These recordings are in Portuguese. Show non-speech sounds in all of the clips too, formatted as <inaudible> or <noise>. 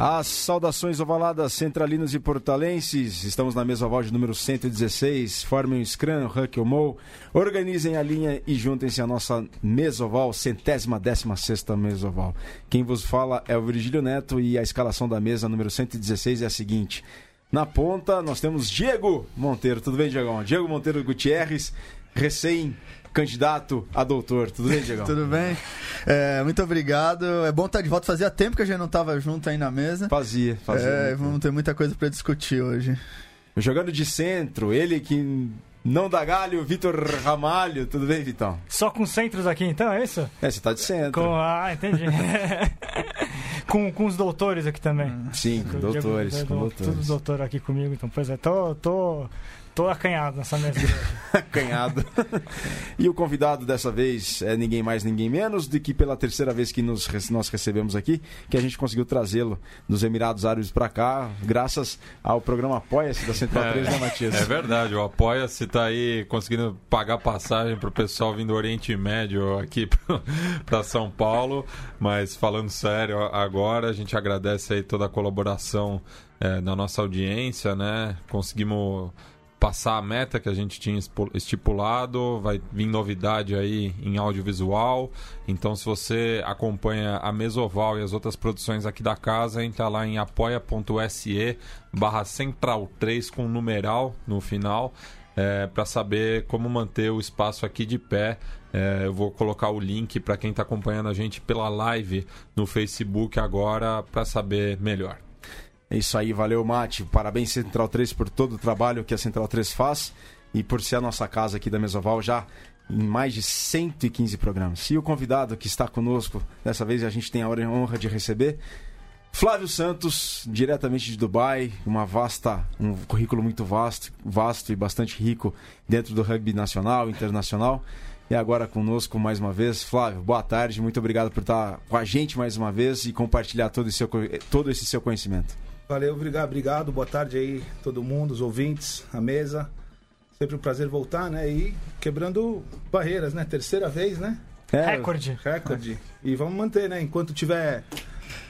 As saudações ovaladas centralinos e portalenses. Estamos na mesa oval de número 116. Formem o Scrum, Huck Mo. Organizem a linha e juntem-se à nossa mesa oval, centésima décima sexta mesa oval. Quem vos fala é o Virgílio Neto e a escalação da mesa número 116 é a seguinte. Na ponta, nós temos Diego Monteiro. Tudo bem, Diego? Diego Monteiro Gutierrez, recém candidato a doutor. Tudo bem, Diego? <laughs> Tudo bem. É, muito obrigado. É bom estar de volta. Fazia tempo que a gente não estava junto aí na mesa. Fazia, fazia. É, vamos ter muita coisa para discutir hoje. Jogando de centro, ele que não dá galho, Vitor Ramalho. Tudo bem, Vitão? Só com centros aqui, então, é isso? É, você tá de centro. Com... Ah, entendi. <laughs> com, com os doutores aqui também. Sim, com doutores, Diego, com doutores. Todos doutores aqui comigo, então, pois é, tô, tô Tô acanhado nessa mesa. <laughs> acanhado. e o convidado dessa vez é ninguém mais, ninguém menos do que pela terceira vez que nos, nós recebemos aqui, que a gente conseguiu trazê-lo dos Emirados Árabes para cá, graças ao programa Apoia-se da Central é, 3, né, Matias? É verdade, o Apoia-se está aí conseguindo pagar passagem para o pessoal vindo do Oriente Médio aqui <laughs> para São Paulo, mas falando sério agora, a gente agradece aí toda a colaboração é, da nossa audiência, né? Conseguimos passar a meta que a gente tinha estipulado, vai vir novidade aí em audiovisual. Então, se você acompanha a Mesoval e as outras produções aqui da casa, entra lá em apoia.se barra central 3 com numeral no final. É, para saber como manter o espaço aqui de pé. É, eu vou colocar o link para quem está acompanhando a gente pela live no Facebook agora para saber melhor. É isso aí, valeu, Mate. Parabéns, Central 3, por todo o trabalho que a Central 3 faz e por ser a nossa casa aqui da Mesoval já em mais de 115 programas. E o convidado que está conosco, dessa vez a gente tem a honra de receber, Flávio Santos, diretamente de Dubai, uma vasta, um currículo muito vasto, vasto e bastante rico dentro do rugby nacional, internacional. E agora conosco mais uma vez, Flávio, boa tarde, muito obrigado por estar com a gente mais uma vez e compartilhar todo seu, todo esse seu conhecimento. Valeu, obrigado, obrigado. Boa tarde aí, todo mundo, os ouvintes, a mesa. Sempre um prazer voltar, né? E quebrando barreiras, né? Terceira vez, né? É, recorde. Recorde. E vamos manter, né? Enquanto tiver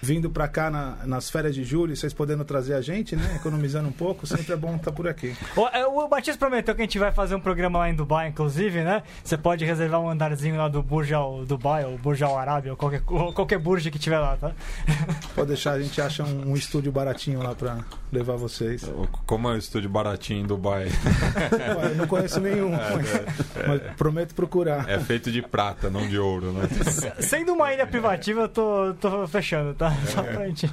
vindo para cá na, nas férias de julho, vocês podendo trazer a gente, né? Economizando um pouco, sempre é bom estar tá por aqui. O, é, o Matias prometeu que a gente vai fazer um programa lá em Dubai, inclusive, né? Você pode reservar um andarzinho lá do Burj Al Dubai, ou Burj Al Arábia, ou qualquer, qualquer Burj que tiver lá, tá? <laughs> Pode deixar, a gente acha um, um estúdio baratinho lá para levar vocês. Como é o estúdio baratinho em Dubai? <laughs> Eu não conheço nenhum, é, mas, é, mas, prometo procurar. É feito de prata, não de ouro, né? Sendo uma ilha privativa, eu tô, tô fechando, tá? Só pra gente.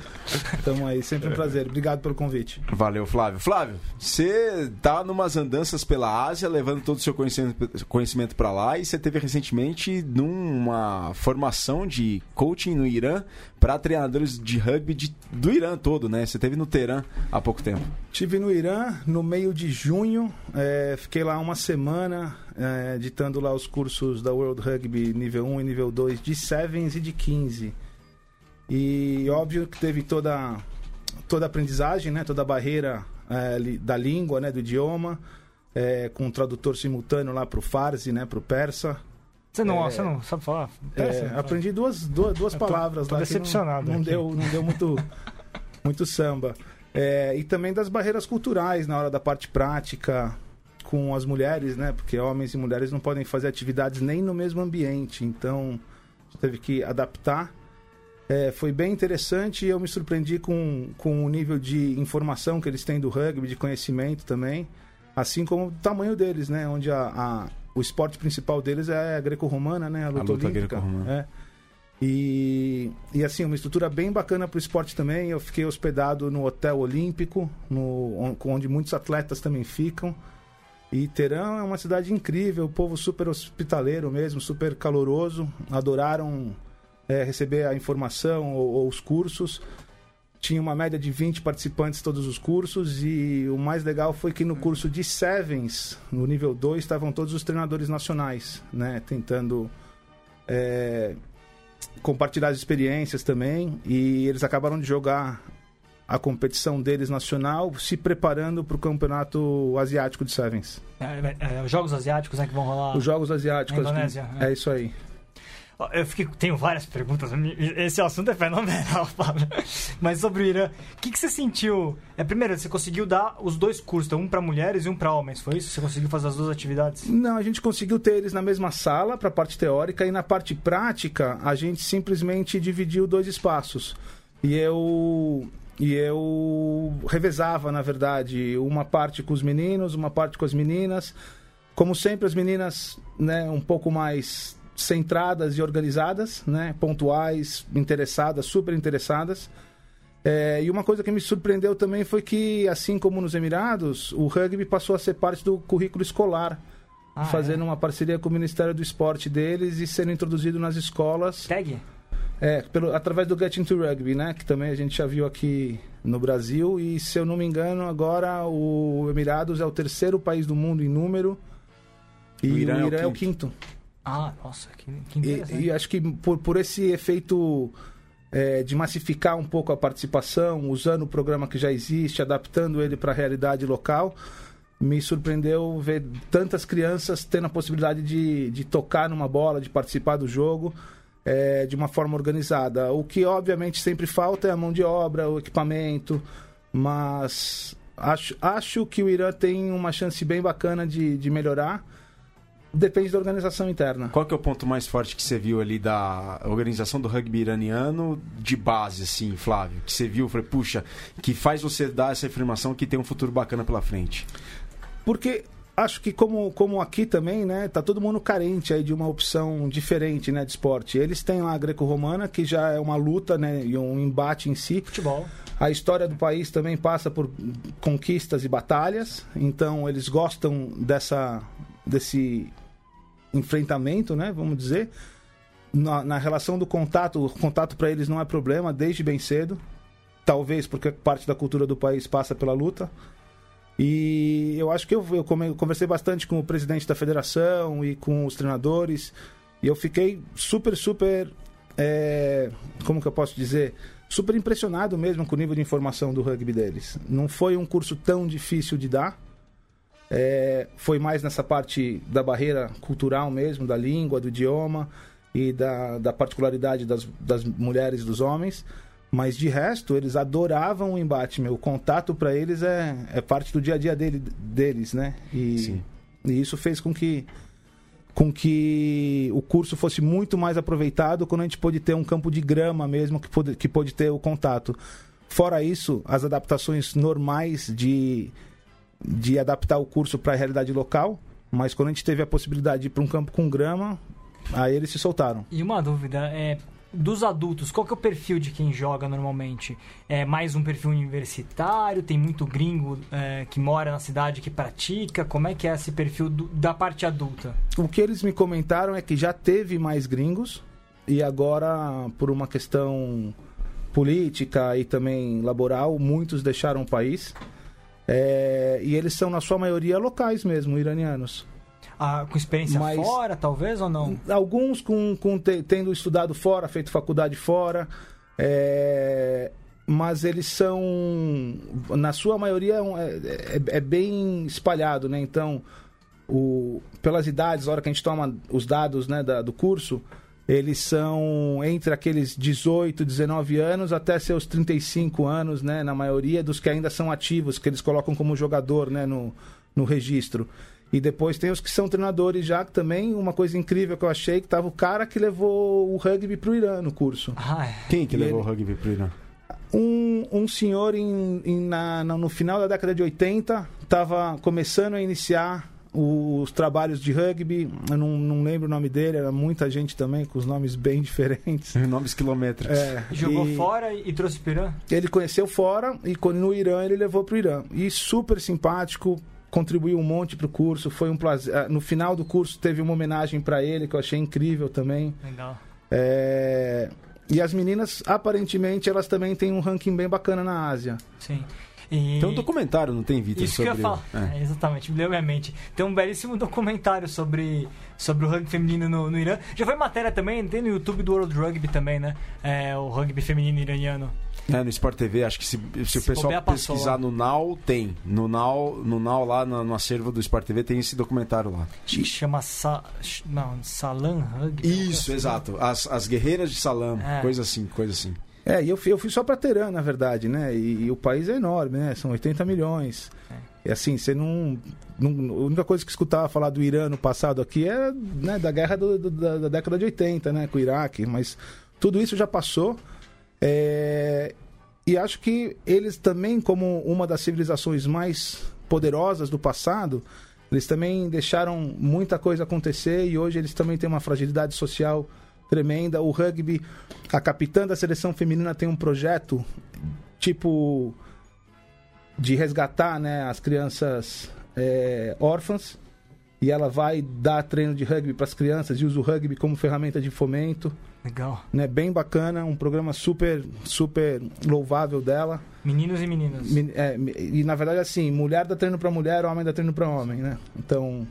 Tamo aí, sempre um prazer. Obrigado pelo convite. Valeu, Flávio. Flávio, você tá numas andanças pela Ásia, levando todo o seu conhecimento, conhecimento para lá, e você teve recentemente numa formação de coaching no Irã para treinadores de rugby de, do Irã todo, né? Você teve no Teherã há pouco tempo. Tive no Irã no meio de junho, é, fiquei lá uma semana é, ditando lá os cursos da World Rugby nível 1 e nível 2 de Sevens e de 15. E óbvio que teve toda toda a aprendizagem, né, toda a barreira é, da língua, né, do idioma, é, com um tradutor simultâneo lá para o Farsi, né, para o persa. Você não, é, você não sabe falar? Persa, é, aprendi duas, duas, duas palavras tô lá. decepcionado. Não, não deu, não deu muito, <laughs> muito samba. É, e também das barreiras culturais na hora da parte prática com as mulheres, né? Porque homens e mulheres não podem fazer atividades nem no mesmo ambiente. Então, teve que adaptar é, foi bem interessante e eu me surpreendi com, com o nível de informação que eles têm do rugby, de conhecimento também, assim como o tamanho deles, né? Onde a, a o esporte principal deles é a greco-romana, né? A luta, a luta olímpica. É. E, e assim, uma estrutura bem bacana para o esporte também. Eu fiquei hospedado no Hotel Olímpico, no, onde muitos atletas também ficam. E Teherã é uma cidade incrível, o povo super hospitaleiro mesmo, super caloroso. Adoraram é, receber a informação ou, ou, os cursos. Tinha uma média de 20 participantes todos os cursos e o mais legal foi que no curso de Sevens, no nível 2, estavam todos os treinadores nacionais, né? Tentando é, compartilhar as experiências também e eles acabaram de jogar a competição deles nacional, se preparando para o campeonato asiático de Sevens. É, é, é, os Jogos Asiáticos né, que vão rolar. Os Jogos Asiáticos. Na Indonésia. É. é isso aí. Eu fiquei, tenho várias perguntas. Esse assunto é fenomenal, <laughs> Fábio. Mas sobre o Irã, o que, que você sentiu? É, primeiro, você conseguiu dar os dois cursos, então um para mulheres e um para homens, foi isso? Você conseguiu fazer as duas atividades? Não, a gente conseguiu ter eles na mesma sala para a parte teórica e na parte prática a gente simplesmente dividiu dois espaços. E eu e eu revezava, na verdade, uma parte com os meninos, uma parte com as meninas. Como sempre, as meninas, né, um pouco mais centradas e organizadas, né? pontuais, interessadas, super interessadas. É, e uma coisa que me surpreendeu também foi que, assim como nos Emirados, o rugby passou a ser parte do currículo escolar, ah, fazendo é? uma parceria com o Ministério do Esporte deles e sendo introduzido nas escolas. Tag? É, pelo, através do Get Into Rugby, né? Que também a gente já viu aqui no Brasil. E se eu não me engano, agora o Emirados é o terceiro país do mundo em número. E o Irã, o Irã é, o é, o quinto. Ah, nossa, que, que interessante. E, e acho que por, por esse efeito é, de massificar um pouco a participação, usando o programa que já existe, adaptando ele para a realidade local, me surpreendeu ver tantas crianças tendo a possibilidade de, de tocar numa bola, de participar do jogo. É, de uma forma organizada. O que obviamente sempre falta é a mão de obra, o equipamento, mas acho, acho que o Irã tem uma chance bem bacana de, de melhorar Depende da organização interna. Qual que é o ponto mais forte que você viu ali da organização do rugby iraniano de base, assim, Flávio? Que você viu, falei, puxa, que faz você dar essa afirmação que tem um futuro bacana pela frente? Porque acho que como, como aqui também, né, tá todo mundo carente aí de uma opção diferente, né, de esporte. Eles têm lá a greco-romana, que já é uma luta, né, e um embate em si. Futebol. A história do país também passa por conquistas e batalhas, então eles gostam dessa desse enfrentamento, né? Vamos dizer. Na, na relação do contato, o contato para eles não é problema desde bem cedo. Talvez porque parte da cultura do país passa pela luta. E eu acho que eu, eu conversei bastante com o presidente da federação e com os treinadores. E eu fiquei super, super. É, como que eu posso dizer? Super impressionado mesmo com o nível de informação do rugby deles. Não foi um curso tão difícil de dar. É, foi mais nessa parte da barreira cultural mesmo, da língua, do idioma e da, da particularidade das, das mulheres e dos homens. Mas de resto, eles adoravam o embate, meu. O contato para eles é, é parte do dia a dia dele, deles, né? E, e isso fez com que com que o curso fosse muito mais aproveitado quando a gente pôde ter um campo de grama mesmo que pôde, que pôde ter o contato. Fora isso, as adaptações normais de de adaptar o curso para a realidade local, mas quando a gente teve a possibilidade de ir para um campo com grama, aí eles se soltaram. E uma dúvida, é, dos adultos, qual que é o perfil de quem joga normalmente? É mais um perfil universitário? Tem muito gringo é, que mora na cidade que pratica? Como é que é esse perfil do, da parte adulta? O que eles me comentaram é que já teve mais gringos e agora, por uma questão política e também laboral, muitos deixaram o país. É, e eles são, na sua maioria, locais mesmo, iranianos. Ah, com experiência Mas, fora, talvez, ou não? Alguns com, com te, tendo estudado fora, feito faculdade fora. É, mas eles são, na sua maioria, é, é, é, bem espalhado, né? Então, o, pelas idades, a hora que a gente toma os dados né, da, do curso, eles são entre aqueles 18, 19 anos até seus 35 anos, né? Na maioria dos que ainda são ativos, que eles colocam como jogador, né? No, no registro. E depois tem os que são treinadores já, que também, uma coisa incrível que eu achei, que tava o cara que levou o rugby pro Irã no curso. Ah, é. Quem que e levou ele... o rugby pro Irã? Um, um senhor em, em na, no final da década de 80 estava começando a iniciar os trabalhos de rugby, eu não, não lembro o nome dele, era muita gente também com os nomes bem <laughs> diferentes. <laughs> nomes quilométricos. É, Jogou e fora e trouxe para o Irã? Ele conheceu fora e no Irã ele levou para o Irã. E super simpático, contribuiu um monte para o curso, foi um prazer. Ah, no final do curso teve uma homenagem para ele que eu achei incrível também. Legal. É... E as meninas, aparentemente, elas também têm um ranking bem bacana na Ásia. Sim. E... Tem um documentário, não tem, Vitor? Isso sobre... que eu ia falar. É. É, exatamente, me deu minha mente. Tem um belíssimo documentário sobre, sobre o rugby feminino no, no Irã. Já foi matéria também, tem no YouTube do World Rugby também, né? É, o rugby feminino iraniano. É, no Sport TV, acho que se, se, se o pessoal pesquisar no Now, tem. No Now, no Now lá no, no, acervo do Sport TV tem esse documentário lá. Acho que chama Sa... não, Salam Rugby. Isso, assim. exato. As, as Guerreiras de Salam, é. coisa assim, coisa assim. É, e eu fui, eu fui só para Teherã, na verdade, né? E, e, o país é enorme, né? São 80 milhões. É. E assim, você não, não, A única coisa que escutava falar do Irã no passado aqui é né, da guerra do, do, da, da, década de 80, né? Com o Iraque. Mas tudo isso já passou. É, e acho que eles também, como uma das civilizações mais poderosas do passado, eles também deixaram muita coisa acontecer e hoje eles também têm uma fragilidade social tremenda. O rugby, a capitã da seleção feminina tem um projeto tipo de resgatar né, as crianças é, órfãs e ela vai dar treino de rugby para as crianças e usa o rugby como ferramenta de fomento. Legal. Né, bem bacana, um programa super super louvável dela. Meninos e meninas. É, e na verdade assim, mulher dá treino para mulher, homem dá treino para homem, né? Então,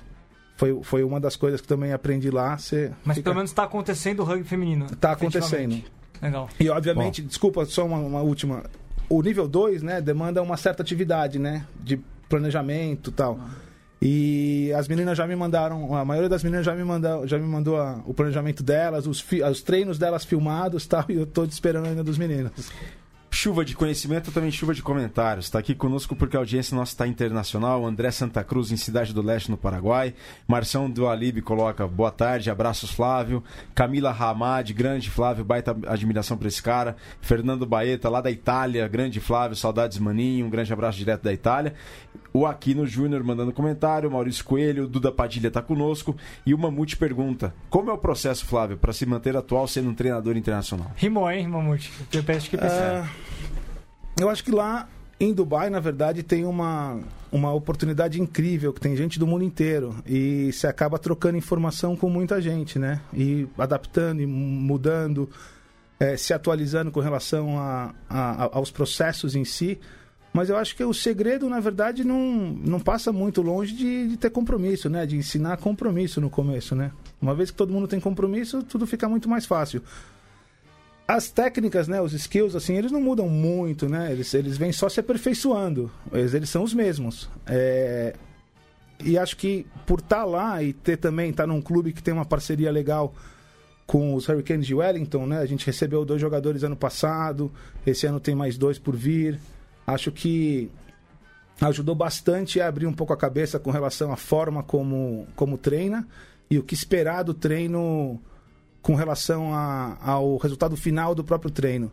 foi, foi uma das coisas que também aprendi lá. Você Mas fica... pelo menos está acontecendo o rugby feminino. Está acontecendo. Legal. E obviamente, Bom. desculpa, só uma, uma, última. O nível 2, né, demanda uma certa atividade, né? De planejamento e tal. Ah. E as meninas já me mandaram, a maioria das meninas já me mandou, já me mandou a, o planejamento delas, os, fi, os treinos delas filmados tal, e eu estou esperando ainda dos meninos. Chuva de conhecimento, também chuva de comentários. Está aqui conosco porque a audiência nossa está internacional. André Santa Cruz, em Cidade do Leste, no Paraguai. Marção do Alibe coloca boa tarde, abraços, Flávio. Camila Ramad, grande Flávio, baita admiração para esse cara. Fernando Baeta, lá da Itália, grande Flávio, saudades Maninho, um grande abraço direto da Itália. O Aquino Júnior mandando comentário, Maurício Coelho, Duda Padilha está conosco. E o Mamute pergunta: Como é o processo, Flávio, para se manter atual sendo um treinador internacional? Rimou, hein, Mamute? Eu peço que pensar. Uh... Eu acho que lá em Dubai, na verdade, tem uma, uma oportunidade incrível, que tem gente do mundo inteiro. E você acaba trocando informação com muita gente, né? E adaptando e mudando, é, se atualizando com relação a, a, aos processos em si. Mas eu acho que o segredo, na verdade, não, não passa muito longe de, de ter compromisso, né? De ensinar compromisso no começo, né? Uma vez que todo mundo tem compromisso, tudo fica muito mais fácil as técnicas, né, os skills, assim, eles não mudam muito, né? Eles, eles vêm só se aperfeiçoando. Eles, eles são os mesmos. É... E acho que por estar tá lá e ter também, estar tá num clube que tem uma parceria legal com os Hurricanes de Wellington, né? A gente recebeu dois jogadores ano passado, esse ano tem mais dois por vir. Acho que ajudou bastante a abrir um pouco a cabeça com relação à forma como, como treina e o que esperar do treino com relação a, ao resultado final do próprio treino.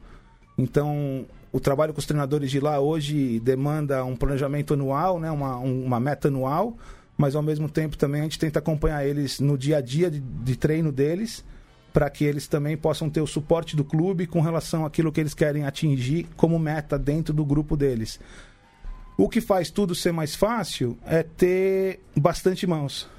Então, o trabalho com os treinadores de lá hoje demanda um planejamento anual, né, uma, uma meta anual, mas ao mesmo tempo também a gente tenta acompanhar eles no dia a dia de, de treino deles, para que eles também possam ter o suporte do clube com relação àquilo que eles querem atingir como meta dentro do grupo deles. O que faz tudo ser mais fácil é ter bastante mãos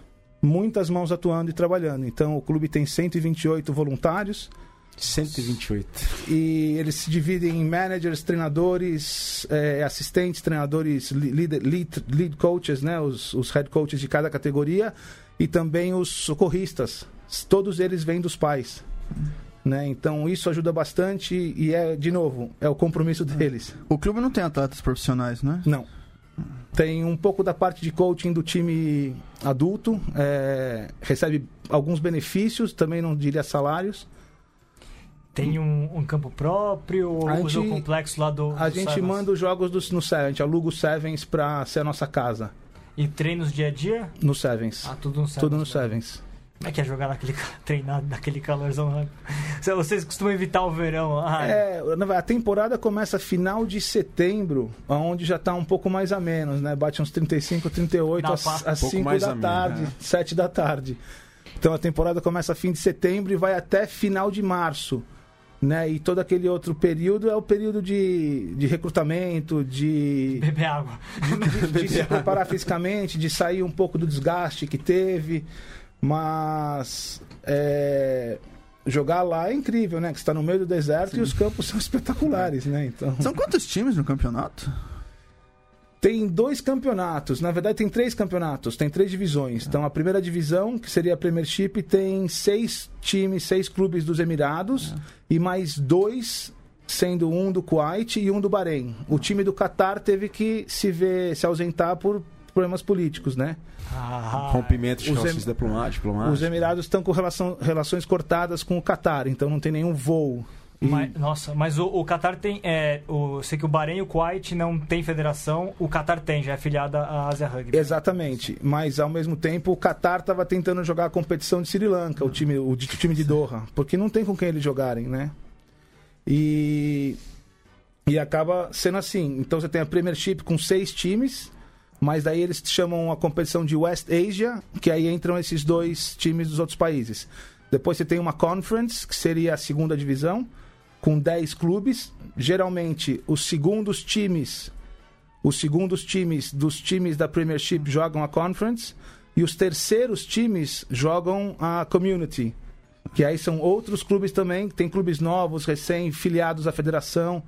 muitas mãos atuando e trabalhando. Então o clube tem 128 voluntários. 128. E eles se dividem em managers, treinadores, é, assistentes, treinadores, lead, lead, lead coaches, né? Os, os head coaches de cada categoria e também os socorristas. Todos eles vêm dos pais. Né? Então isso ajuda bastante e é, de novo, é o compromisso deles. O clube não tem atletas profissionais, né? Não. Tem um pouco da parte de coaching do time adulto, é, recebe alguns benefícios, também não diria salários. Tem um, um campo próprio ou a usa gente, o complexo lá do. A do gente Sevens? manda os jogos do, no Sevens, a gente aluga o Sevens para ser a nossa casa. E treinos dia a dia? No Sevens. Ah, tudo no Sevens. Tudo no Sevens. Como é que é jogar naquele <laughs> treinado, naquele calorzão? Vocês costumam evitar o verão? Ah, é, a temporada começa final de setembro, onde já está um pouco mais a menos, né? Bate uns 35, 38 Dá às, às um 5 da tarde, menos, né? 7 da tarde. Então a temporada começa fim de setembro e vai até final de março. Né? E todo aquele outro período é o período de, de recrutamento, de. Beber água. De, de, de se preparar fisicamente, de sair um pouco do desgaste que teve. Mas é, jogar lá é incrível, né? Que está no meio do deserto Sim. e os campos são espetaculares, né? Então... São quantos times no campeonato? Tem dois campeonatos, na verdade tem três campeonatos, tem três divisões. Então a primeira divisão, que seria a Premiership, tem seis times, seis clubes dos Emirados e mais dois, sendo um do Kuwait e um do Bahrein. O time do Qatar teve que se ver, se ausentar por problemas políticos, né? Ah, Rompimento de em- diplomáticas. Os. Emirados estão com relação- relações cortadas com o Qatar, então não tem nenhum voo. E- mas- nossa, mas o, o Qatar tem. É, o, sei que o Bahrein e o Kuwait não tem federação, o Qatar tem, já é afiliada à Ásia Rugby. Exatamente, mas ao mesmo tempo o Qatar estava tentando jogar a competição de Sri Lanka, o time, o, di- time de Doha, porque não tem com quem eles jogarem, né? E, e acaba sendo assim. Então você tem a Premiership com seis times, mas daí eles chamam a competição de West Asia, que aí entram esses dois times dos outros países. Depois você tem uma Conference, que seria a segunda divisão, com 10 clubes. Geralmente, os segundos times os segundos times dos times da Premiership jogam a Conference e os terceiros times jogam a Community. Que aí são outros clubes também, tem clubes novos, recém-filiados à federação,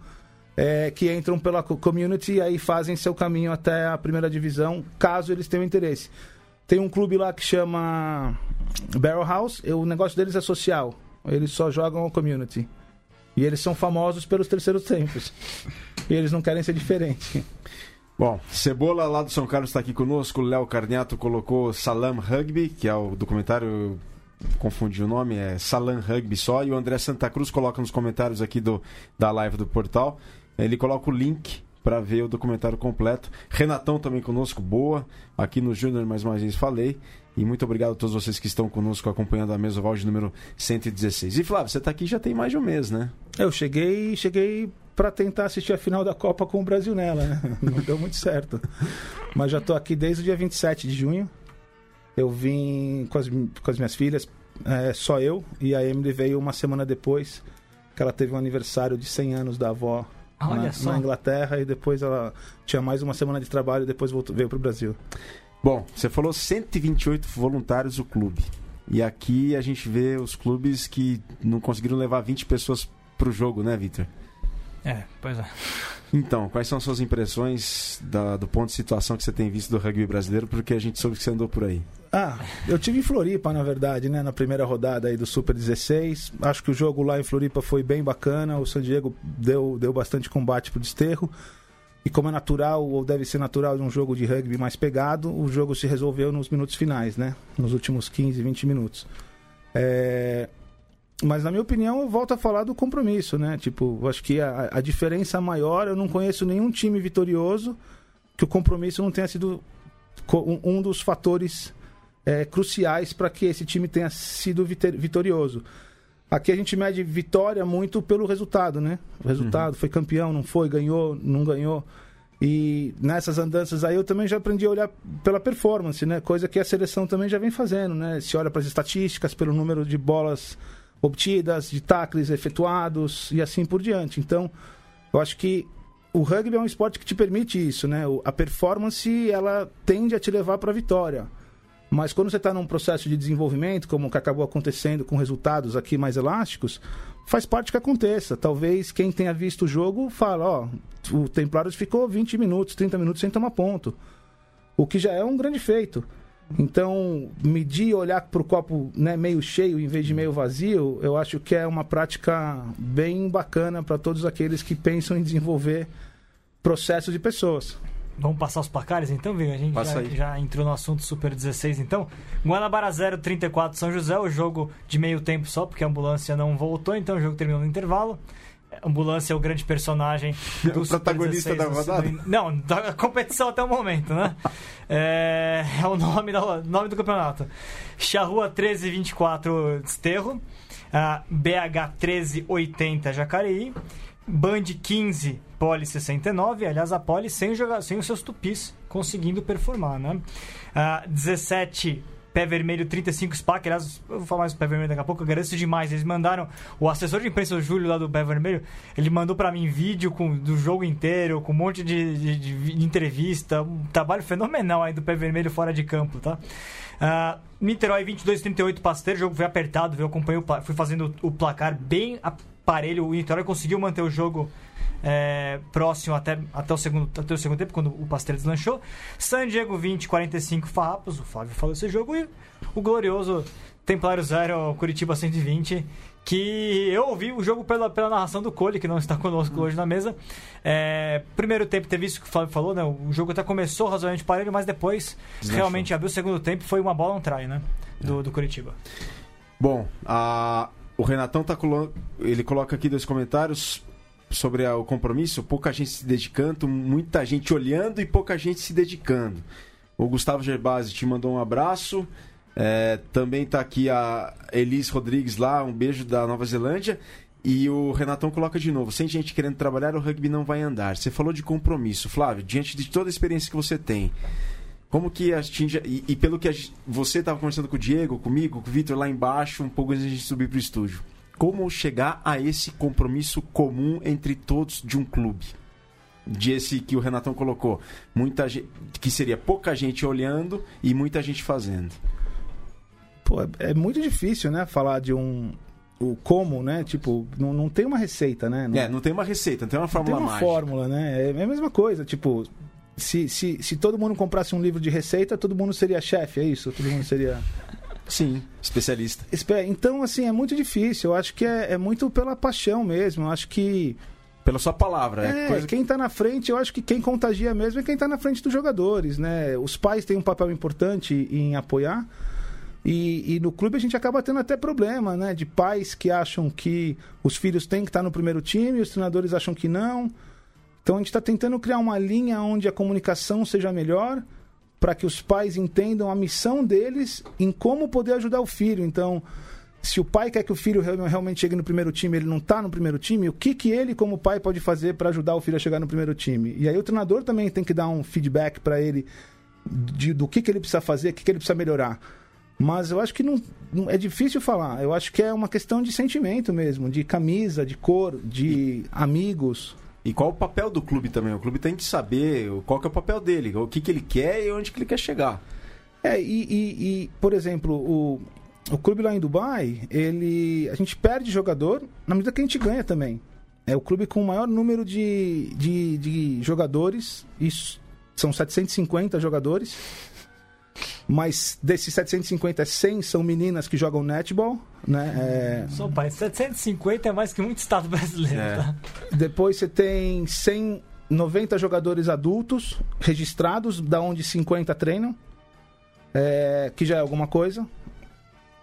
é, que entram pela co- Community e aí fazem seu caminho até a primeira divisão, caso eles tenham interesse. Tem um clube lá que chama Barrel House, o negócio deles é social, eles só jogam a Community. E eles são famosos pelos terceiros tempos. <laughs> E eles não querem ser diferentes. Bom, Cebola lá do São Carlos está aqui conosco. O Léo Carniato colocou Salam Rugby, que é o documentário. Confundi o nome, é Salam Rugby só. E o André Santa Cruz coloca nos comentários aqui do, da live do portal. Ele coloca o link para ver o documentário completo. Renatão também conosco, boa. Aqui no Júnior, mais uma vez falei. E muito obrigado a todos vocês que estão conosco acompanhando a mesa oval de número 116. E Flávio, você está aqui já tem mais de um mês, né? Eu cheguei, cheguei para tentar assistir a final da Copa com o Brasil nela, né? <laughs> Não deu muito certo. Mas já tô aqui desde o dia 27 de junho. Eu vim com as, com as minhas filhas, é, só eu, e a Emily veio uma semana depois, que ela teve um aniversário de 100 anos da avó Olha na, só. na Inglaterra, e depois ela tinha mais uma semana de trabalho e depois voltou, veio pro Brasil. Bom, você falou 128 voluntários o clube. E aqui a gente vê os clubes que não conseguiram levar 20 pessoas pro jogo, né, Vitor? É, pois é. Então, quais são as suas impressões da- do ponto de situação que você tem visto do rugby brasileiro? Porque a gente soube que você andou por aí. Ah, eu tive em Floripa, na verdade, né? Na primeira rodada aí do Super 16. Acho que o jogo lá em Floripa foi bem bacana. O San Diego deu, deu bastante combate pro desterro. E como é natural, ou deve ser natural de um jogo de rugby mais pegado, o jogo se resolveu nos minutos finais, né? Nos últimos 15, 20 minutos. É... Mas na minha opinião, eu volto a falar do compromisso, né? Tipo, acho que a, a diferença maior, eu não conheço nenhum time vitorioso que o compromisso não tenha sido um, dos fatores é, cruciais para que esse time tenha sido vitorioso. Aqui a gente mede vitória muito pelo resultado, né? O resultado, foi campeão, não foi, ganhou, não ganhou. E nessas andanças aí eu também já aprendi a olhar pela performance, né? Coisa que a seleção também já vem fazendo, né? Se olha para as estatísticas, pelo número de bolas obtidas, de tacles efetuados e assim por diante. Então, eu acho que o rugby é um esporte que te permite isso, né? A performance, ela tende a te levar para a vitória. Mas quando você está num processo de desenvolvimento, como o que acabou acontecendo com resultados aqui mais elásticos, faz parte que aconteça. Talvez quem tenha visto o jogo fala, ó, o Templários ficou 20 minutos, 30 minutos sem tomar ponto. O que já é um grande feito. Então, medir e olhar para o copo né, meio cheio em vez de meio vazio, eu acho que é uma prática bem bacana para todos aqueles que pensam em desenvolver processos de pessoas. Vamos passar os placares então, Viga? A gente já, já entrou no assunto Super 16 então. Guanabara 0, 34 São José, o jogo de meio tempo só, porque a ambulância não voltou, então o jogo terminou no intervalo. Ambulância é o grande personagem <laughs> do O protagonista 16 da rodada? Não, da <laughs> competição até o momento, né? É, é o nome, da, nome do campeonato. Charrua 1324 Desterro. a BH 1380 Jacareí. Band 15 Poli 69. Aliás, a Poli sem, jogar, sem os seus tupis conseguindo performar, né? Ah, 17 Pé Vermelho 35 SPA, que aliás, eu vou falar mais do Pé Vermelho daqui a pouco, eu agradeço demais. Eles mandaram, o assessor de imprensa, o Júlio, lá do Pé Vermelho, ele mandou pra mim vídeo com, do jogo inteiro, com um monte de, de- de vi- de entrevista, um trabalho fenomenal aí do Pé Vermelho fora de campo, tá? Ah, Niterói 22-38 Pasteiro, o jogo foi apertado? Eu acompanhei o fui fazendo o placar bem a- parelho. O Vitória conseguiu manter o jogo é, próximo até, até, o segundo, até o segundo tempo, quando o Pastel deslanchou. San Diego 20, 45 farrapos. O Flávio falou esse jogo. E o glorioso Templário 0, Curitiba 120 que eu ouvi o jogo pela, pela narração do Cole, que não está conosco hoje na mesa. É, primeiro tempo teve isso que o Flávio falou, né? O jogo até começou razoavelmente parelho, mas depois Deslanchou. realmente abriu o segundo tempo foi uma bola um try, né? Do, do Curitiba. Bom, a, o Renatão tá ele coloca aqui dois comentários sobre o compromisso, pouca gente se dedicando, muita gente olhando e pouca gente se dedicando. O Gustavo Gerbasi te mandou um abraço. É, também está aqui a Elis Rodrigues lá, um beijo da Nova Zelândia. E o Renatão coloca de novo: sem gente querendo trabalhar, o rugby não vai andar. Você falou de compromisso, Flávio, diante de toda a experiência que você tem. Como que atinge. E, e pelo que a, você estava conversando com o Diego, comigo, com o Vitor lá embaixo, um pouco antes de a gente subir para o estúdio. Como chegar a esse compromisso comum entre todos de um clube? De esse que o Renatão colocou. Muita gente, que seria pouca gente olhando e muita gente fazendo. Pô, é, é muito difícil, né? Falar de um, o como, né? Tipo, não, não tem uma receita, né? Não, é, não tem uma receita, não tem uma fórmula Não tem uma mágica. fórmula, né? É a mesma coisa, tipo, se, se, se todo mundo comprasse um livro de receita, todo mundo seria chefe, é isso? Todo mundo seria... Sim, especialista. Então, assim, é muito difícil. Eu acho que é, é muito pela paixão mesmo. Eu acho que... Pela sua palavra, é, é quem está na frente, eu acho que quem contagia mesmo é quem está na frente dos jogadores, né? Os pais têm um papel importante em apoiar, e, e, no clube a gente acaba tendo até problema, né? De pais que acham que os filhos têm que estar no primeiro time, os treinadores acham que não. Então a gente está tentando criar uma linha onde a comunicação seja melhor, para que os pais entendam a missão deles em como poder ajudar o filho. Então, se o pai quer que o filho realmente chegue no primeiro time, ele não está no primeiro time, o que, que ele, como pai, pode fazer para ajudar o filho a chegar no primeiro time? E aí o treinador também tem que dar um feedback para ele de, do que, que ele precisa fazer, o que, que ele precisa melhorar. Mas eu acho que não, não, é difícil falar. Eu acho que é uma questão de sentimento mesmo, de camisa, de cor, de amigos. E qual o papel do clube também? O clube tem que saber qual que é o papel dele, o que, que ele quer e onde que ele quer chegar. É, e, e, e por exemplo, o, o clube lá em Dubai, ele, a gente perde jogador na medida que a gente ganha também. É o clube com o maior número de, de, de jogadores, isso, são 750 jogadores mas desses 750, 100 são meninas que jogam netball, né? É... Só pai, 750 é mais que muito estado brasileiro, é. tá? Depois você tem 190 jogadores adultos registrados, da onde 50 treinam, é, que já é alguma coisa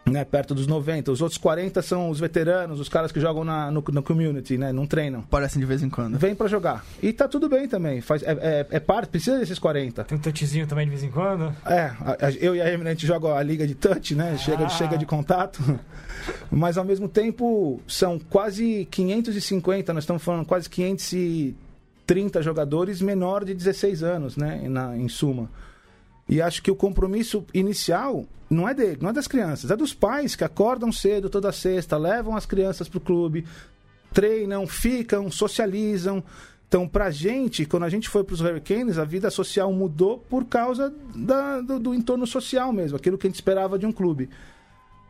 né, perto dos 90. Os outros 40 são os veteranos, os caras que jogam na, no, no community, né? Não treinam. Parecem de vez em quando. Vem para jogar. E tá tudo bem também. Faz, é, é, é, parte, precisa desses 40. Tem um touchzinho também de vez em quando? É, a, a, eu e a Emily a gente joga a liga de touch, né? Chega, ah. chega de contato. <laughs> Mas ao mesmo tempo são quase 550, nós estamos falando quase 530 jogadores menor de 16 anos, né? Na, em suma. E acho que o compromisso inicial não é dele, não é das crianças, é dos pais que acordam cedo toda sexta, levam as crianças para o clube, treinam, ficam, socializam. Então, pra gente, quando a gente foi para os Hurricanes, a vida social mudou por causa da, do, do, entorno social mesmo, aquilo que a gente esperava de um clube.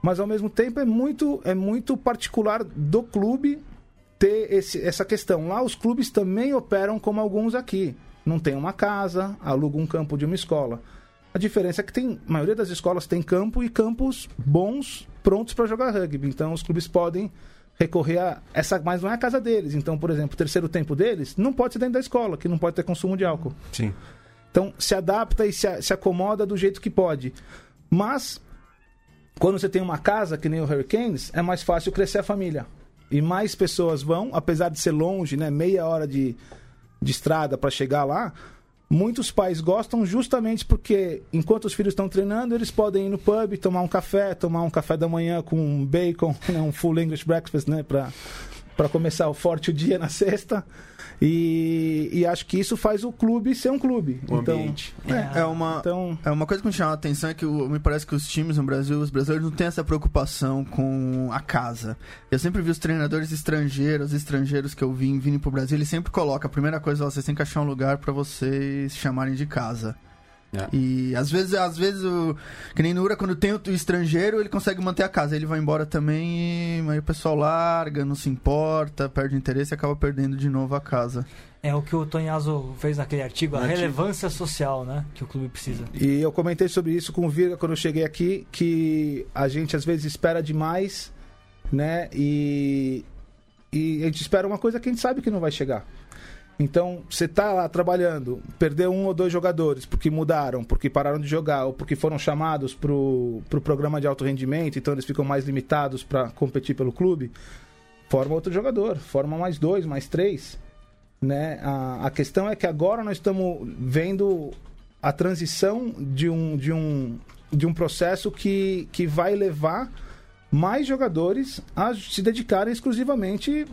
Mas, ao mesmo tempo, é muito, é muito particular do clube ter esse, essa questão. Lá, os clubes também operam como alguns aqui. Não tem uma casa, aluga um campo de uma escola. A diferença é que tem, a maioria das escolas tem campo e campos bons, prontos para jogar rugby. Então os clubes podem recorrer a essa, mas não é a casa deles. Então, por exemplo, o terceiro tempo deles não pode ser dentro da escola, que não pode ter consumo de álcool. Sim. Então se adapta e se, se acomoda do jeito que pode. Mas quando você tem uma casa que nem o Hurricanes, é mais fácil crescer a família. E mais pessoas vão, apesar de ser longe, né, meia hora de, de estrada para chegar lá, Muitos pais gostam justamente porque, enquanto os filhos estão treinando, eles podem ir no pub, tomar um café, tomar um café da manhã com bacon, <laughs> né, um full English breakfast, né, para começar o forte o dia na sexta. E, e, acho que isso faz o clube ser um clube. O então, ambiente. É, é, uma, então... é uma coisa que me chama a atenção é que o, me parece que os times no Brasil, os brasileiros não têm essa preocupação com a casa. Eu sempre vi os treinadores estrangeiros, estrangeiros que eu vi vindo pro Brasil, eles sempre colocam a primeira coisa, vocês têm que achar um lugar para vocês chamarem de casa. É. E às vezes, às vezes o, que nem no Ura, quando tem o estrangeiro, ele consegue manter a casa. Ele vai embora também e aí o pessoal larga, não se importa, perde interesse e acaba perdendo de novo a casa. É o que o Tonhazo fez naquele artigo, a relevância social, né? Que o clube precisa. E eu comentei sobre isso com o Vira quando eu cheguei aqui, que a gente às vezes espera demais, né? E, e a gente espera uma coisa que a gente sabe que não vai chegar. Então, você está lá trabalhando, perdeu um ou dois jogadores porque mudaram, porque pararam de jogar, ou porque foram chamados para o pro programa de alto rendimento, então eles ficam mais limitados para competir pelo clube, forma outro jogador, forma mais dois, mais três. Né? A, a questão é que agora nós estamos vendo a transição de um, de um, de um processo que, que vai levar mais jogadores a se dedicarem exclusivamente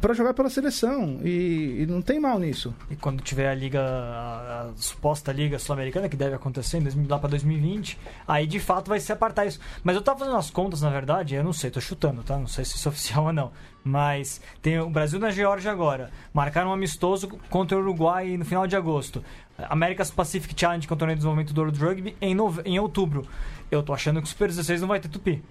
para jogar pela seleção e, e, não tem mal nisso. E quando tiver a liga, a, a suposta liga sul-americana que deve acontecer lá para 2020, aí de fato vai se apartar isso. Mas eu tava fazendo as contas, na verdade, eu não sei, tô chutando, tá? Não sei se isso é oficial <laughs> ou não. Mas tem o Brasil na Geórgia agora. Marcaram um amistoso contra o Uruguai no final de agosto. America's Pacific Challenge, que é o torneio de desenvolvimento do World Rugby, em, nove... em outubro. Eu tô achando que o Super 16 não vai ter tupi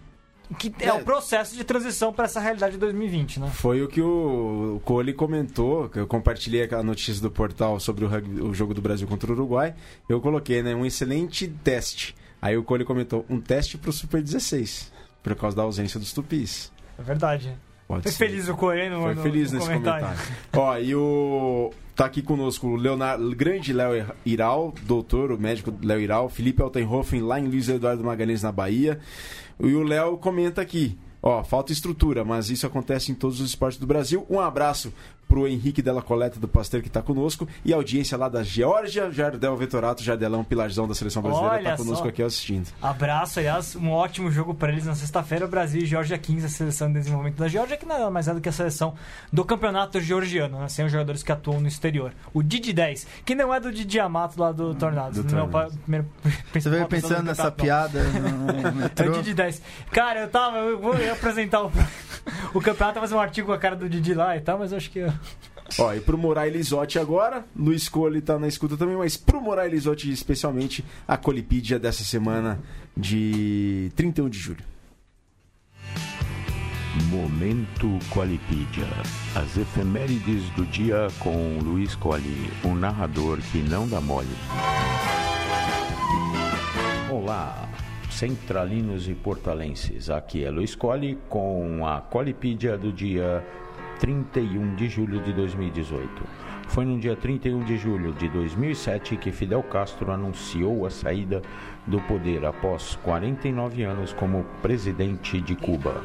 que é, é, o processo de transição para essa realidade de 2020, né? Foi o que o, Cole comentou, que eu compartilhei aquela notícia do portal sobre o, rugby, o jogo do Brasil contra o Uruguai. Eu coloquei, né, um excelente teste. Aí o Cole comentou, um teste para o Super 16, por causa da ausência dos tupis. É verdade. Pode Foi ser. feliz o Cole no, Foi feliz no, no nesse comentário. comentário. Ó, e o Tá aqui conosco o Leonardo, grande Léo Iral, doutor, o médico Léo Iral, Felipe Altenhofen, lá em Luiz Eduardo Magalhães, na Bahia. E o Léo comenta aqui, ó, falta estrutura, mas isso acontece em todos os esportes do Brasil. Um abraço pro Henrique Della Coleta do Pasteur que está conosco e a audiência lá da Geórgia, Jardel Vetorato, Jardelão, pilarzão da seleção brasileira, está conosco só. aqui assistindo. Abraço, aliás, um ótimo jogo para eles na sexta-feira, Brasil e Geórgia 15, a seleção de desenvolvimento da Geórgia, que nada mais é do que a seleção do campeonato georgiano, né? sem os jogadores que atuam no exterior. O Didi 10, que não é do Didi Amato lá do Tornados. Do meu primeiro, <laughs> Você veio pensando nessa piada no <laughs> É o Didi 10. Cara, eu tava, eu vou apresentar o, <laughs> o campeonato, fazer um artigo com a cara do Didi lá e tal, mas eu acho que... Eu... Ó, e pro Morar Elisotti agora, Luiz Cole tá na escuta também, mas pro Morar Elisotti especialmente, a Colipídia dessa semana de 31 de julho. Momento Qualipídia. As efemérides do dia com Luiz Colli, um narrador que não dá mole. Olá, centralinos e portalenses. Aqui é Luiz Colli com a Qualipídia do dia 31 de julho de 2018. Foi no dia 31 de julho de 2007 que Fidel Castro anunciou a saída do poder após 49 anos como presidente de Cuba.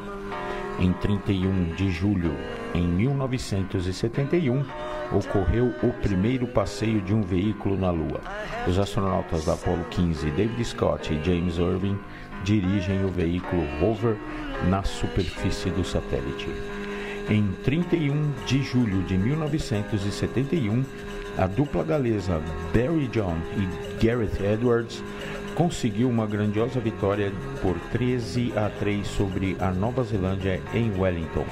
Em 31 de julho, em 1971, ocorreu o primeiro passeio de um veículo na Lua. Os astronautas da Apollo 15, David Scott e James Irving, dirigem o veículo rover na superfície do satélite. Em 31 de julho de 1971, a dupla galesa Barry John e Gareth Edwards conseguiu uma grandiosa vitória por 13 a 3 sobre a Nova Zelândia em Wellington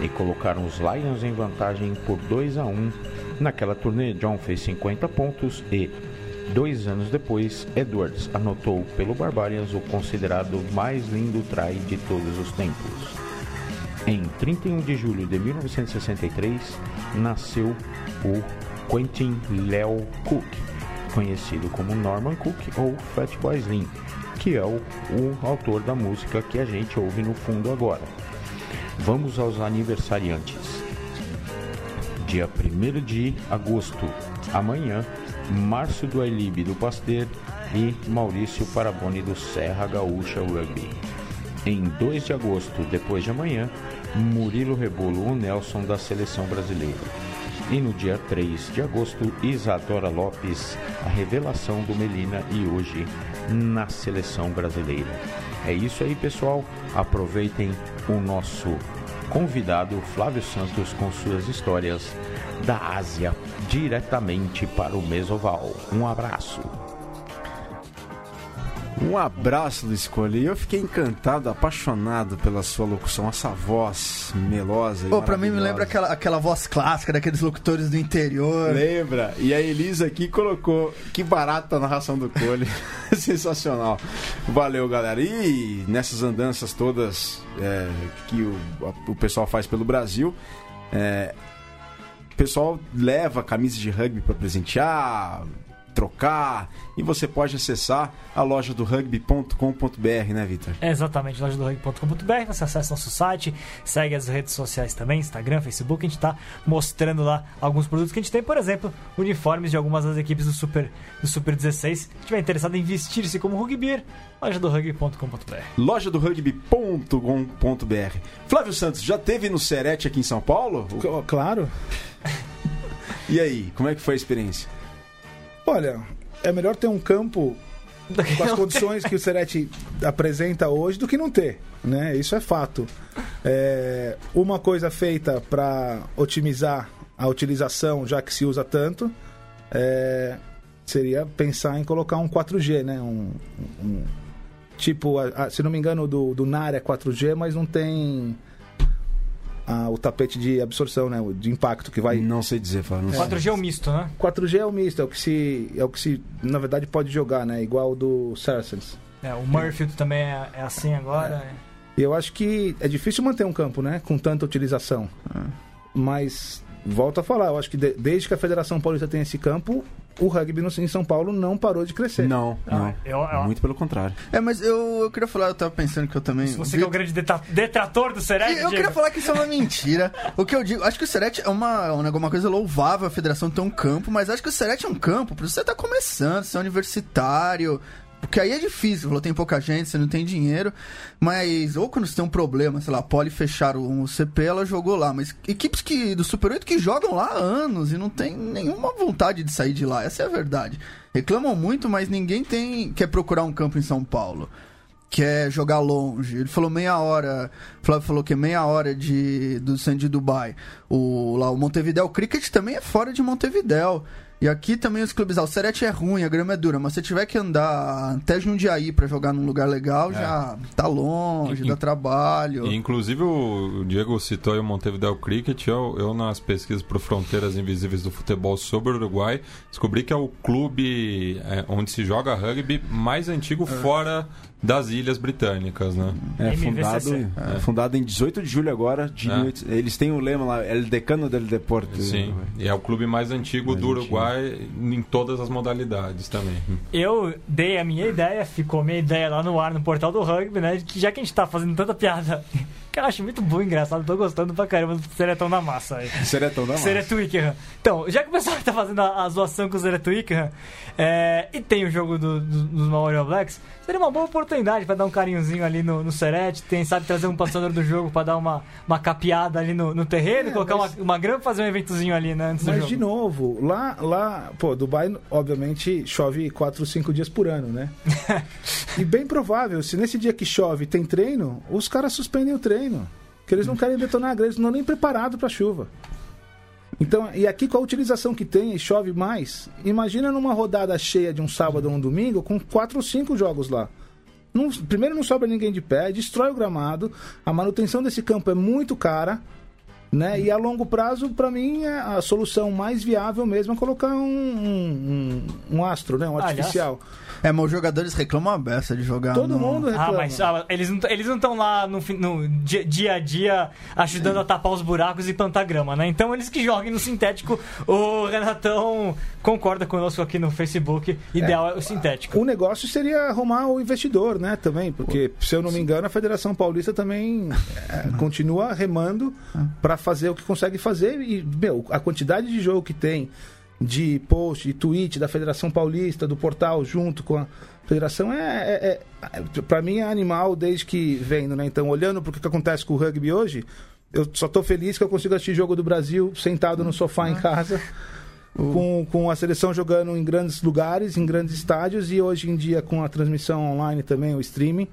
e colocaram os Lions em vantagem por 2 a 1. Naquela turnê, John fez 50 pontos e, dois anos depois, Edwards anotou pelo Barbarians o considerado mais lindo try de todos os tempos. Em 31 de julho de 1963, nasceu o Quentin Leo Cook, conhecido como Norman Cook ou Fatboy Slim, que é o, o autor da música que a gente ouve no fundo agora. Vamos aos aniversariantes. Dia 1 de agosto, amanhã, Márcio do Ailib do Pasteur e Maurício Paraboni do Serra Gaúcha Rugby. Em 2 de agosto, depois de amanhã, Murilo Rebolo, o Nelson da seleção brasileira. E no dia 3 de agosto, Isadora Lopes, a revelação do Melina e hoje na seleção brasileira. É isso aí, pessoal. Aproveitem o nosso convidado Flávio Santos com suas histórias da Ásia diretamente para o Mesoval. Um abraço. Um abraço, Luiz Colli. Eu fiquei encantado, apaixonado pela sua locução, essa voz melosa. Pô, pra mim me lembra aquela, aquela voz clássica daqueles locutores do interior. Lembra? E a Elisa aqui colocou que barata a narração do Cole. <laughs> Sensacional. Valeu, galera. E nessas andanças todas é, que o, o pessoal faz pelo Brasil, é, o pessoal leva camisa de rugby para presentear, trocar, e você pode acessar a loja do rugby.com.br, né, Vitor? É exatamente, loja do rugby.com.br. Você acessa nosso site, segue as redes sociais também, Instagram, Facebook. A gente está mostrando lá alguns produtos que a gente tem, por exemplo, uniformes de algumas das equipes do Super, do Super 16. Se estiver interessado em vestir-se como rugby, loja do rugby.com.br. Loja do rugby.com.br. Flávio Santos, já teve no Serete aqui em São Paulo? Claro. <laughs> E aí, como é que foi a experiência? Olha, é melhor ter um campo <laughs> com as condições que o Serete apresenta hoje do que não ter, né? Isso é fato. É, uma coisa feita para otimizar a utilização, já que se usa tanto, é, seria pensar em colocar um 4G, né? Um, um- tipo, a- a- se não me engano, do, do NAR é 4G, mas não tem ah, o tapete de absorção, né? o De impacto que vai Não sei dizer, Flávio. não sei. 4G é um misto, né? 4G é o misto, é o que se, é o que se na verdade pode jogar, né? Igual o do Saracens. É, o Murfield também é, é assim agora. E eu acho que é difícil manter um campo, né? Com tanta utilização. Mas volto a falar, eu acho que de- desde que a Federação Paulista tem esse campo, o rugby no, em São Paulo não parou de crescer. Não, não. Ah, eu- eu- Muito pelo contrário. É, mas eu, eu queria falar, eu tava pensando que eu também. Se você vi- que é o grande detrator do Serete, eu queria falar que isso é uma mentira. o que eu digo, acho que o Serete é uma, é uma uma coisa louvável a federação ter um campo, mas acho que o Serete é um campo pra você tá começando, você é universitário. Porque aí é difícil, falou, tem pouca gente, você não tem dinheiro. Mas, ou quando você tem um problema, sei lá, a Poli fecharam o CP, ela jogou lá. Mas equipes que, do Super 8 que jogam lá há anos e não tem nenhuma vontade de sair de lá, essa é a verdade. Reclamam muito, mas ninguém tem quer procurar um campo em São Paulo quer jogar longe. Ele falou meia hora. O Flávio falou que é meia hora de, do de Dubai. O, lá, o Montevideo Cricket também é fora de Montevideo. E aqui também os clubes. Ah, o Serete é ruim, a grama é dura, mas se tiver que andar até Jundiaí pra jogar num lugar legal, já tá longe, E- dá trabalho. E, inclusive o Diego citou aí o Montevideo Cricket. Eu, eu nas pesquisas por Fronteiras Invisíveis do Futebol sobre o Uruguai, descobri que é o clube é, onde se joga rugby mais antigo fora das Ilhas Britânicas, né? É fundado, é fundado em 18 de julho agora. De É. 18 eles têm o lema lá, El Decano del Deporte. Sim, e é o clube mais antigo Mais do antigo. Uruguai em todas as modalidades também. Eu dei a minha ideia, ficou minha ideia lá no ar, no portal do rugby, né? Que já que a gente tá fazendo tanta piada, que eu acho muito bom, engraçado, tô gostando pra caramba do Seretão da Massa aí. Seretão da Massa. Sereto Wickham. Então, já que o pessoal <laughs> tá fazendo a, a zoação com o Sereto Wickham, é, e tem o jogo do- do- dos Maori Blacks, seria uma boa oportunidade pra dar um carinhozinho ali no, no Serete, tem, sabe, trazer um patrocinador do jogo pra dar uma, uma capeada ali no, no terreno, É, colocar mas- uma, uma grama e fazer um eventozinho ali, né, antes do Mas de novo, lá, lá, pô, Dubai, obviamente, chove 4 ou 5 dias por ano, né? <laughs> e bem provável, se nesse dia que chove tem treino, os caras suspendem o treino. Porque eles não querem detonar a grelha, eles não estão nem preparados pra chuva. Então, e aqui com a utilização que tem e chove mais, imagina numa rodada cheia de um sábado ou um domingo com 4 ou 5 jogos lá. Não- primeiro não sobra ninguém de pé, destrói o gramado, a manutenção desse campo é muito cara, né? E a longo prazo, para mim, é a solução mais viável mesmo é colocar um, um, um- astro, né? Um Aliás, artificial. É, mas os jogadores reclamam a beça de jogar. Todo no- mundo reclama. Ah, mas ah, eles não eles estão lá no, no dia, dia a dia ajudando a tapar os buracos e plantar grama, né? Então eles que joguem no sintético. O Renatão concorda conosco aqui no Facebook. Ideal é, o sintético. O negócio seria arrumar o investidor, né? Também, porque, se eu não me engano, a Federação Paulista também é, <laughs> continua remando para fazer o que consegue fazer. E, meu, a quantidade de jogo que tem de post, de tweet da Federação Paulista, do portal junto com a Federação é, é, é para mim é animal desde que vendo, né? Então, olhando para o que acontece com o rugby hoje, eu só tô feliz que eu consigo assistir jogo do Brasil sentado no sofá em casa. Com, com a seleção jogando em grandes lugares, em grandes estádios, e hoje em dia com a transmissão online também, o streaming,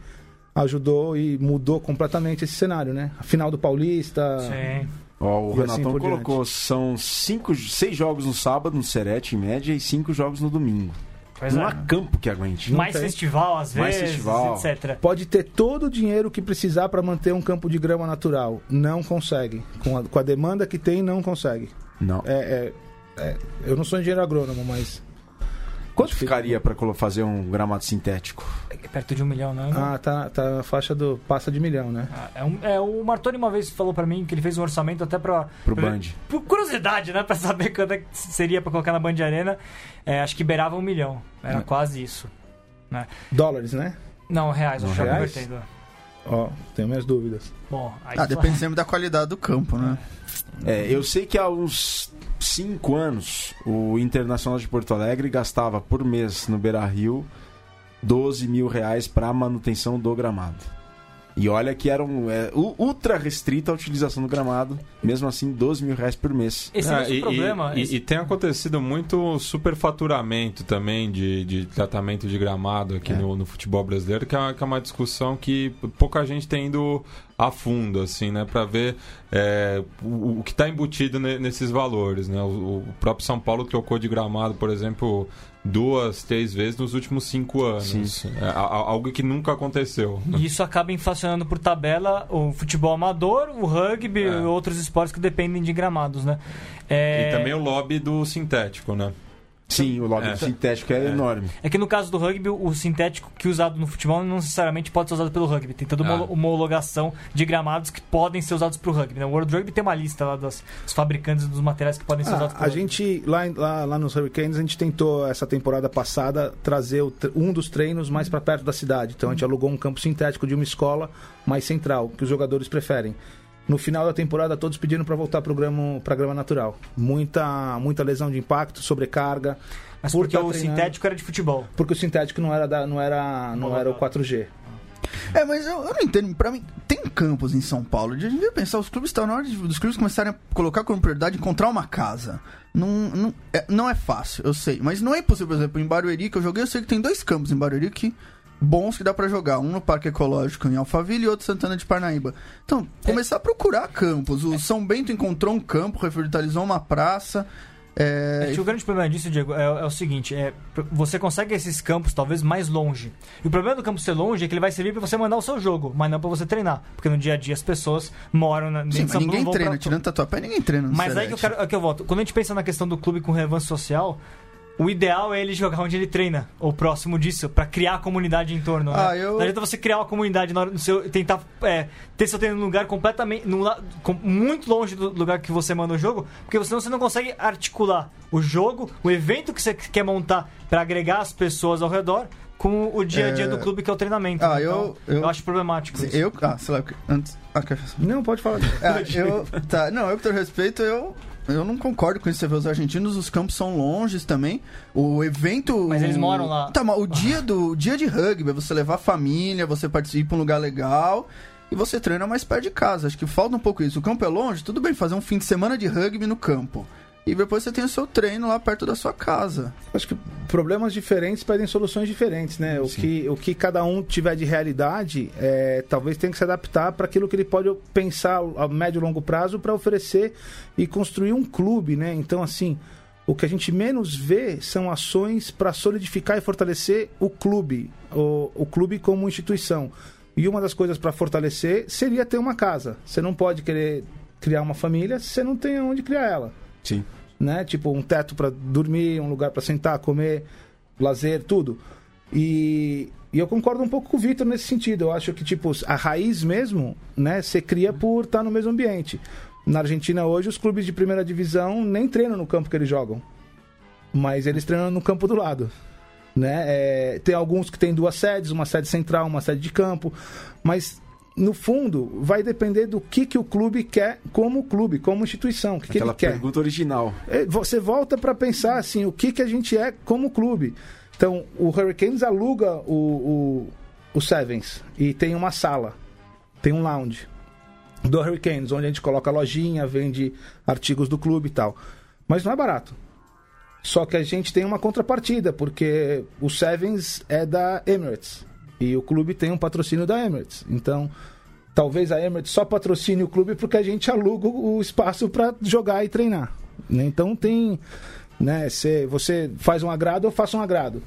ajudou e mudou completamente esse cenário, né? A final do Paulista. Sim. Ó, o E assim Renatão por colocou, são cinco, seis jogos no sábado, no Serete, em média, e cinco jogos no domingo. Pois não é. há campo que aguente. Mais tem. festival, às Mais vezes, festival. etc. Pode ter todo o dinheiro que precisar para manter um campo de grama natural. Não consegue. Com a, com a demanda que tem, não consegue. Não. É, é- é- eu não sou engenheiro agrônomo, mas. Quanto ficaria pra colo- fazer um gramado sintético? É Perto de um milhão, né? Ah, tá, tá na faixa do. passa de milhão, né? Ah, É, um- é, o Martoni uma vez falou pra mim que ele fez um orçamento até pra. Pro pra- Band. Por curiosidade, né? Pra saber quanto é que seria pra colocar na Band Arena. É, acho que beirava um milhão. Era É. quase isso. Dólares, né? Não, reais, eu já convertendo. Ó, tenho minhas dúvidas. Bom, aí Ah, depende sempre da qualidade do campo, né? É, eu sei que há uns 5 anos o Internacional de Porto Alegre gastava por mês no Beira Rio 12 mil reais para manutenção do gramado. E olha que era um, é, ultra restrita a utilização do gramado, mesmo assim 12 mil reais por mês. Esse É, é, o e, problema. e- esse- e tem acontecido muito superfaturamento também de, de tratamento de gramado aqui É. no, no futebol brasileiro, que é, uma- que é uma discussão que pouca gente tem ido a fundo, assim, né? Pra ver é, o, o que está embutido ne- nesses valores, né? O, o próprio São Paulo trocou de gramado, por exemplo, duas, três vezes nos últimos cinco anos. É, algo que nunca aconteceu. E isso acaba inflacionando por tabela o futebol amador, o rugby É. e outros esportes que dependem de gramados, né? É, E também o lobby do sintético, né? Sim, o lobby É. sintético é, É. enorme. É que no caso do rugby, o sintético que é usado no futebol não necessariamente pode ser usado pelo rugby. Tem toda uma Ah. homologação de gramados que podem ser usados pro rugby. Né? O World Rugby tem uma lista lá dos, dos fabricantes dos materiais que podem ser Ah, usados pro a rugby. gente, lá, lá, lá nos Hurricanes, a gente tentou, essa temporada passada, trazer o um dos treinos mais para perto da cidade. Então a gente alugou um campo sintético de uma escola mais central, que os jogadores preferem. No final da temporada, todos pedindo para voltar para grama, pra grama natural. Muita, muita lesão de impacto, sobrecarga. Mas por porque tá o treinando. sintético era de futebol. Porque o sintético não era, da, não era, não era o 4G. É, mas eu, eu não entendo. Pra mim, tem campos em São Paulo. A gente devia pensar, os clubes estão na hora de, dos clubes começarem a colocar como prioridade encontrar uma casa. Não, não, é, não é fácil, eu sei. Mas não é impossível, por exemplo, em Barueri, que eu joguei, eu sei que tem dois campos em Barueri que bons que dá pra jogar. Um no Parque Ecológico em Alphaville e outro Santana de Parnaíba. Então, começar a procurar campos. O São Bento encontrou um campo, revitalizou uma praça. É, que o grande problema disso, Diego, é, é o seguinte: é, você consegue esses campos talvez mais longe. E o problema do campo ser longe é que ele vai servir pra você mandar o seu jogo, mas não pra você treinar. Porque no dia a dia as pessoas moram na, Sim, mas ninguém treina, pra- tirando tatuapé, ninguém treina no Mas aí que eu, quero, é que eu volto. Quando a gente pensa na questão do clube com relevância social, o ideal é ele jogar onde ele treina, ou próximo disso, pra criar a comunidade em torno. né? Ah, eu- Não adianta você criar uma comunidade na hora do seu, tentar é, ter seu treino num lugar completamente. Num, com- muito longe do lugar que você manda o jogo, porque senão você não consegue articular o jogo, o evento que você quer montar pra agregar as pessoas ao redor. Com o dia a dia É. do clube, que é o treinamento. Ah, Então, eu- eu- acho problemático. isso. Eu, ah, sei lá, antes. Ah, quer- Não, pode falar. É, eu, tá, não, eu com todo respeito, eu, eu não concordo com isso. Você vê os argentinos, os campos são longes também. O evento. Mas eles moram lá. Tá, mas o dia, do, o dia de rugby é você levar a família, você participa pra um lugar legal e você treina mais perto de casa. Acho que falta um pouco isso. O campo é longe, tudo bem fazer um fim de semana de rugby no campo. E depois você tem o seu treino lá perto da sua casa. Acho que problemas diferentes pedem soluções diferentes, né? O que, o que cada um tiver de realidade, é, talvez tenha que se adaptar para aquilo que ele pode pensar a médio e longo prazo para oferecer e construir um clube, né? Então, assim, o que a gente menos vê são ações para solidificar e fortalecer o clube, o, o clube como instituição. E uma das coisas para fortalecer seria ter uma casa. Você não pode querer criar uma família se você não tem onde criar ela Sim. Né? Tipo um teto para dormir, um lugar para sentar, comer, lazer, tudo. E, e eu concordo um pouco com o Vitor nesse sentido. Eu acho que tipo a raiz mesmo, né? Você cria por estar no mesmo ambiente. Na Argentina hoje os clubes de primeira divisão nem treinam no campo que eles jogam, mas eles treinam no campo do lado. Né? É, tem alguns que têm duas sedes, uma sede central, uma sede de campo, mas no fundo vai depender do que, que o clube quer como clube, como instituição, que, que Aquela quer. pergunta original. É, Você volta para pensar assim, o que, que a gente é como clube. Então, o Hurricanes aluga o, o, o Sevens e tem uma sala, tem um lounge do Hurricanes, onde a gente coloca lojinha, vende artigos do clube e tal. Mas não é barato. Só que a gente tem uma contrapartida, porque o Sevens é da Emirates e o clube tem um patrocínio da Emirates. Então, talvez a Emirates só patrocine o clube porque a gente aluga o espaço para jogar e treinar. né? Então tem, né, cê- você faz um agrado, eu faço um agrado.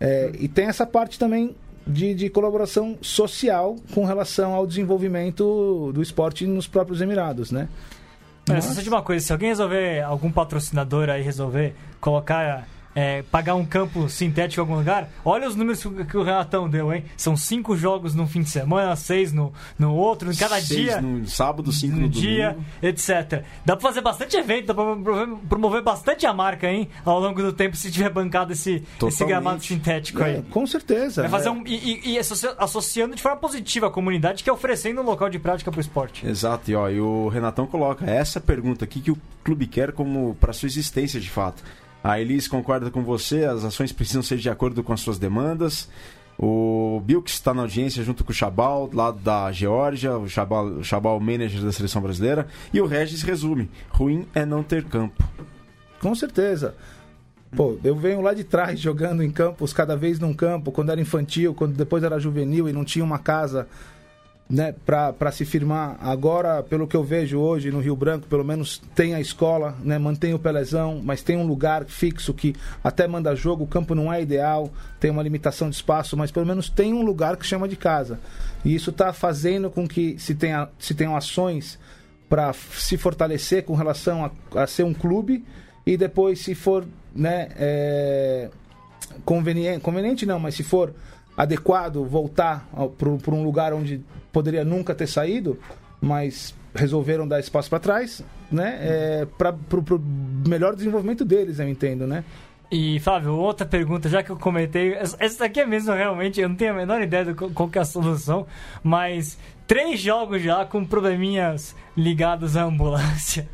É, e tem essa parte também de, de colaboração social com relação ao desenvolvimento do esporte nos próprios Emirados, né? Olha, só de uma coisa, se alguém resolver, algum patrocinador aí resolver colocar, é, pagar um campo sintético em algum lugar, olha os números que o Renatão deu, hein? São cinco jogos num fim de semana, seis no, no outro, em cada Seis dia. no sábado, cinco no no dia, domingo. etc. Dá pra fazer bastante evento, dá pra promover, promover bastante a marca, hein? Ao longo do tempo, se tiver bancado esse, esse gramado sintético aí. É, com certeza. Vai fazer É. um, e, e- e associa- associando de forma positiva a comunidade que é oferecendo um local de prática pro esporte. Exato, e, ó, e o Renatão coloca essa pergunta aqui que o clube quer como para sua existência de fato. A Elis concorda com você, as ações precisam ser de acordo com as suas demandas. O Bilks está na audiência junto com o Chabal, lá da Geórgia, o Chabal, o Chabal manager da seleção brasileira. E o Regis resume: ruim é não ter campo. Com certeza. Pô, eu venho lá de trás jogando em campos, cada vez num campo, quando era infantil, quando depois era juvenil e não tinha uma casa né, para se firmar. Agora, pelo que eu vejo hoje no Rio Branco, pelo menos tem a escola, né, mantém o Pelezão, mas tem um lugar fixo que até manda jogo. O campo não é ideal, tem uma limitação de espaço, mas pelo menos tem um lugar que chama de casa. E isso está fazendo com que se, tenha, se tenham ações para se fortalecer com relação a, a ser um clube e depois se for né, é, conveniente, conveniente não, mas se for adequado voltar para um lugar onde poderia nunca ter saído, mas resolveram dar espaço para trás, né, é, para o melhor desenvolvimento deles, eu entendo, né? E, Flávio, outra pergunta, já que eu comentei. Essa essa aqui é mesmo, realmente, eu não tenho a menor ideia qual qual que é a solução, mas três jogos já com probleminhas ligados à ambulância.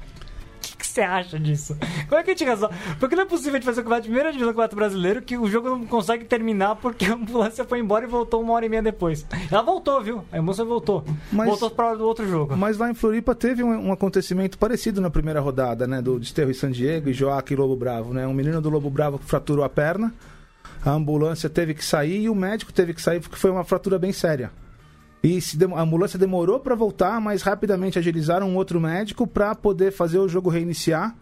Você acha disso? Como é que a gente resolve? Porque não é possível a gente fazer o campeonato de primeira divisão do campeonato brasileiro que o jogo não consegue terminar porque a ambulância foi embora e voltou uma hora e meia depois. Ela voltou, viu? A ambulância voltou. Mas- Voltou pra hora do outro jogo. Mas lá em Floripa teve um, um acontecimento parecido na primeira rodada, né? Do Desterro e San Diego e Joaquim Lobo Bravo, né? Um menino do Lobo Bravo que fraturou a perna, a ambulância teve que sair e o médico teve que sair porque foi uma fratura bem séria. E a ambulância demorou para voltar, mas rapidamente agilizaram um outro médico para poder fazer o jogo reiniciar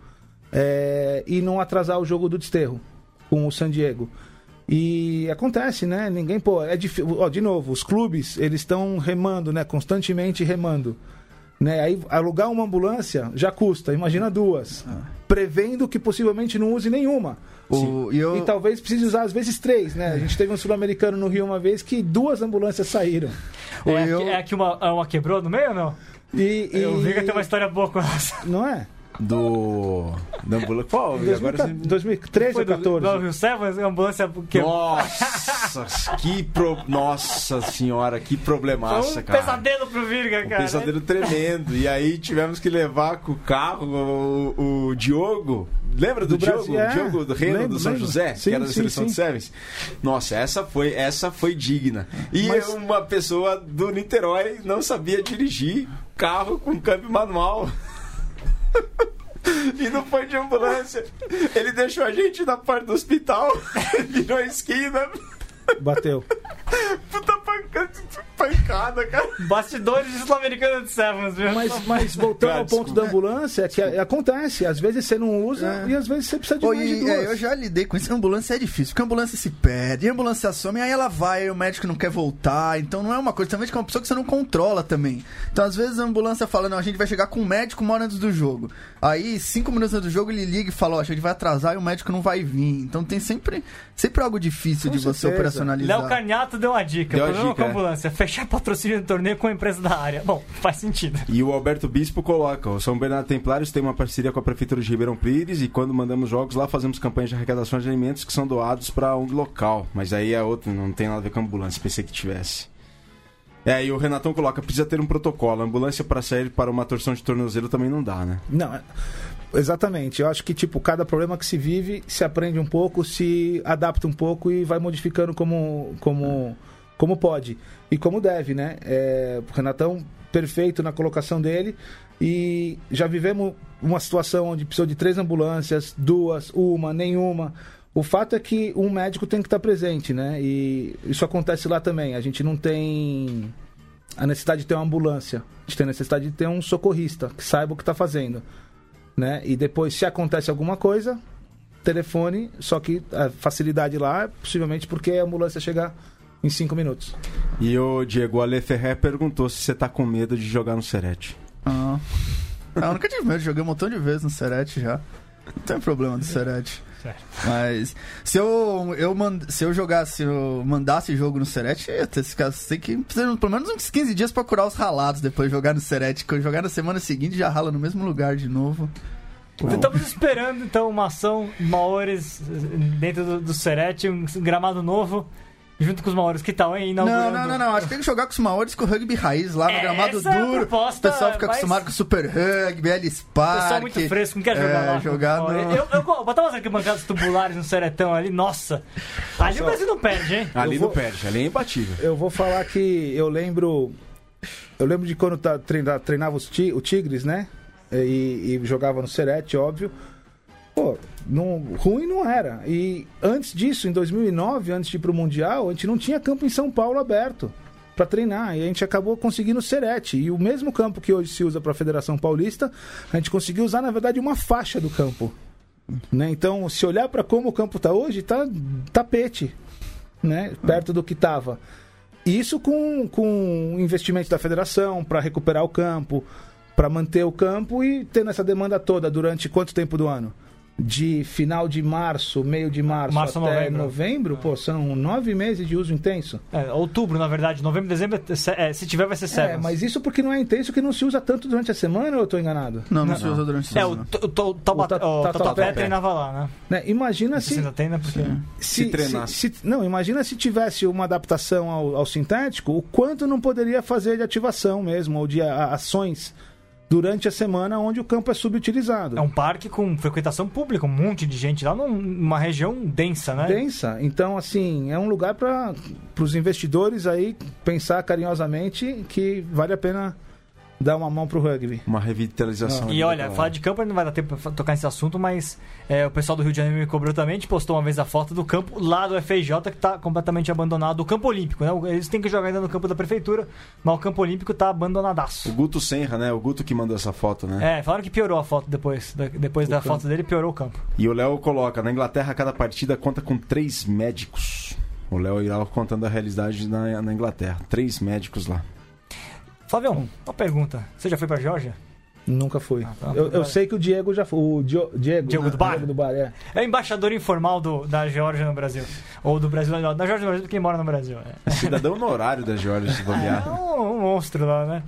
é, e não atrasar o jogo do Desterro com o San Diego. E acontece, né? Ninguém, pô, é difícil. Ó, de novo, os clubes, eles estão remando, né? Constantemente remando. Né? Aí alugar uma ambulância já custa, imagina duas. Prevendo que possivelmente não use nenhuma. O, e eu, E talvez precise usar às vezes três, né? A gente teve um sul-americano no Rio uma vez que duas ambulâncias saíram. É, eu- aqui, é aqui uma, é uma quebrou no meio ou não? E, e... Eu vi que tem uma história boa com essa. Não é? Do. Da ambulância. Qual? E agora você- 2013 Foi ou do, 14? do Rio Sevens, a ambulância que Nossa, que pro... Nossa senhora, que Foi problemaça, um cara. pesadelo pro Virga, Um cara. pesadelo tremendo. E aí tivemos que levar com o carro o, o Diogo. Lembra do, Do Diogo? Brasil, é. O Diogo do Reino Lembro, do São lembro. José, Sim, que era da seleção sim. de Sevens. Nossa, essa foi, essa foi digna. E Mas- uma pessoa do Niterói não sabia dirigir carro com câmbio manual. <laughs> E não foi de ambulância. Ele deixou a gente na porta do hospital, <laughs> virou a esquina. Bateu. Puta pancada, pancada, cara. Bastidores de Sul-Americana de Sevens, viu? Mas, mas voltando Cara, ao ponto desculpa. da ambulância, é que a- acontece. Às vezes você não usa É. e às vezes você precisa de Pô, mais de e, duas. é, eu já lidei com isso. A ambulância é difícil, porque a ambulância se perde, a ambulância some, aí ela vai, aí o médico não quer voltar. Então não é uma coisa, também que é uma pessoa que você não controla também. Então às vezes a ambulância fala, não, a gente vai chegar com o médico uma hora antes do jogo. Aí, cinco minutos antes do jogo, ele liga e fala, ó, a gente vai atrasar e o médico não vai vir. Então tem sempre, sempre algo difícil Com de você certeza. operacionalizar. Léo Carniato deu uma dica. Deu problema dica, com a é. ambulância, fechar patrocínio do torneio com a empresa da área. Bom, faz sentido. E o Alberto Bispo coloca: o São Bernardo Templários tem uma parceria com a Prefeitura de Ribeirão Pires e quando mandamos jogos lá fazemos campanhas de arrecadação de alimentos que são doados para um local. Mas aí é outro, não tem nada a ver com a ambulância, pensei que tivesse. É, e o Renatão coloca: precisa ter um protocolo. A ambulância para sair para uma torção de tornozelo também não dá, né? Não, é- exatamente. Eu acho que, tipo, cada problema que se vive, se aprende um pouco, se adapta um pouco e vai modificando como, como, como pode. E como deve, né? É, o Renatão, perfeito na colocação dele. E já vivemos uma situação onde precisou de três ambulâncias, duas, uma, nenhuma. O fato é que um médico tem que estar presente, né? E isso acontece lá também. A gente não tem a necessidade de ter uma ambulância. A gente tem a necessidade de ter um socorrista que saiba o que está fazendo. Né? E depois, se acontece alguma coisa, telefone, só que a facilidade lá é possivelmente porque a ambulância chega em cinco minutos. E o Diego Ale Ferrer perguntou se você tá com medo de jogar no Serete. Ah. Ah, eu nunca tive medo, joguei um montão de vezes no Serete já. Não tem problema do Serete. Mas se eu, eu mand... se eu jogasse, se eu mandasse jogo no Serete, ia ter esse caso. Tem que precisar pelo menos uns 15 dias pra curar os ralados depois de jogar no Serete. Quando jogar na semana seguinte já rala no mesmo lugar de novo. Estamos esperando então uma ação Maores dentro do, do Serete, um gramado novo, junto com os Maores. Que tal, hein? Não, Inaugurando- não, não, não. Acho que tem que jogar com os Maores com o rugby raiz lá no É, gramado essa é a duro. proposta o pessoal fica mais- acostumado com o Super Rugby, Ellis Park. Pessoal muito fresco, não quer jogar é, lá. Jogar no... eu, eu, eu botar umas arquibancadas tubulares no Seretão ali, nossa. Ali o Brasil não perde, hein? Ali vou- não perde, ali é imbatível. Eu vou falar que eu lembro. Eu lembro de quando tá, treina- treinava os ti- o Tigres, né? E, e jogava no Serete, óbvio. Pô, não, ruim não era. E antes disso, em 2009, antes de ir pro Mundial, a gente não tinha campo em São Paulo aberto para treinar. E a gente acabou conseguindo o Serete. E o mesmo campo que hoje se usa para a Federação Paulista, a gente conseguiu usar, na verdade, uma faixa do campo. Né? Então, se olhar para como o campo tá hoje, tá tapete, né? Perto do que tava. Isso com, com investimento da federação para recuperar o campo, para manter o campo e tendo essa demanda toda durante quanto tempo do ano? De final de março, meio de março, Março até novembro. novembro, pô, são nove meses de uso intenso. É, outubro, na verdade. Novembro, dezembro, é se- é, se tiver vai ser É, Sevens. mas isso porque não é intenso que não se usa tanto durante a semana ou eu tô enganado? Não, não, se usa durante a É, o, semana. t- o, Taubaté- treinava lá, né? Né? Imagina Não se, ainda né? Porque... Se treinasse. se- não, imagina se tivesse uma adaptação ao, ao sintético, o quanto não poderia fazer de ativação mesmo, ou de a- ações durante a semana onde o campo é subutilizado. É um parque com frequentação pública, um monte de gente lá num- numa região densa, né? densa. Então, assim, é um lugar para os investidores aí pensar carinhosamente que vale a pena dar uma mão pro rugby. Uma revitalização. ali E olha, falar de campo não vai dar tempo pra tocar nesse assunto, mas é, o pessoal do Rio de Janeiro me cobrou também, gente postou uma vez a foto do campo lá do FJ que tá completamente abandonado, o campo olímpico, né? Eles têm que jogar ainda no campo da prefeitura, mas o campo olímpico tá O abandonadaço. Guto Senra, né? O Guto que mandou essa foto, né? É, falaram que piorou a foto depois, da, depois da foto dele, piorou o campo. E o Léo coloca, na Inglaterra cada partida conta com três médicos. O Léo irá contando a realidade na, na Inglaterra. Três médicos lá. Flavião, uma pergunta. Você já foi pra Geórgia? Nunca fui. Ah, tá. eu, eu sei que o Diego já foi. O Dio- Diego, Diego né? do Bar? Diego do Bar, é. É embaixador informal do, da Geórgia no Brasil. Ou do Brasil, não, da Geórgia no Brasil porque ele mora no Brasil. É. Cidadão honorário da Georgia, se <laughs> É bobear. um, um monstro lá, né?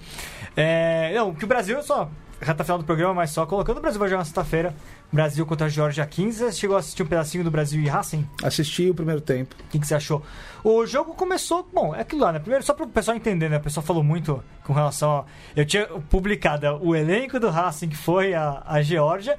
É, não, que o Brasil, só reta final do programa, mas só colocando, o Brasil vai jogar na sexta-feira. Brasil contra a Geórgia 15. Você chegou a assistir um pedacinho do Brasil e Racing? Assisti o primeiro tempo. O que, que você achou? O jogo começou. Bom, é aquilo lá, né? Primeiro, só para o pessoal entender, né? O pessoal falou muito com relação a. Eu tinha publicado o elenco do Racing, que foi a, a Geórgia,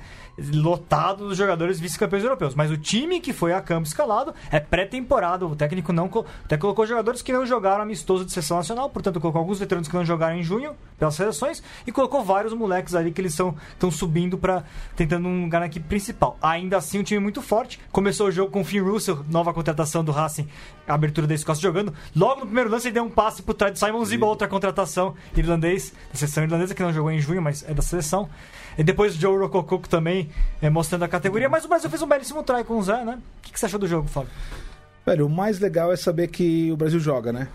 lotado dos jogadores vice-campeões europeus. Mas o time que foi a campo escalado é pré-temporada. O técnico não. Até colocou jogadores que não jogaram amistoso de seleção nacional, portanto, colocou alguns veteranos que não jogaram em junho pelas seleções e colocou vários moleques ali que eles estão subindo para tentando um lugar na equipe principal. Ainda assim, um time muito forte. Começou o jogo com o Finn Russell, nova contratação do Racing, abertura da Escócia jogando. Logo no primeiro lance, ele deu um passe pro trás do Simon Ziba, outra contratação irlandês, da seleção irlandesa, que não jogou em junho, mas é da seleção. E depois o Joe Rocococo também é, mostrando a categoria. Mas o Brasil fez um belíssimo try com o Zé, né? O que, que você achou do jogo, Fábio? Velho, o mais legal é saber que o Brasil joga, né?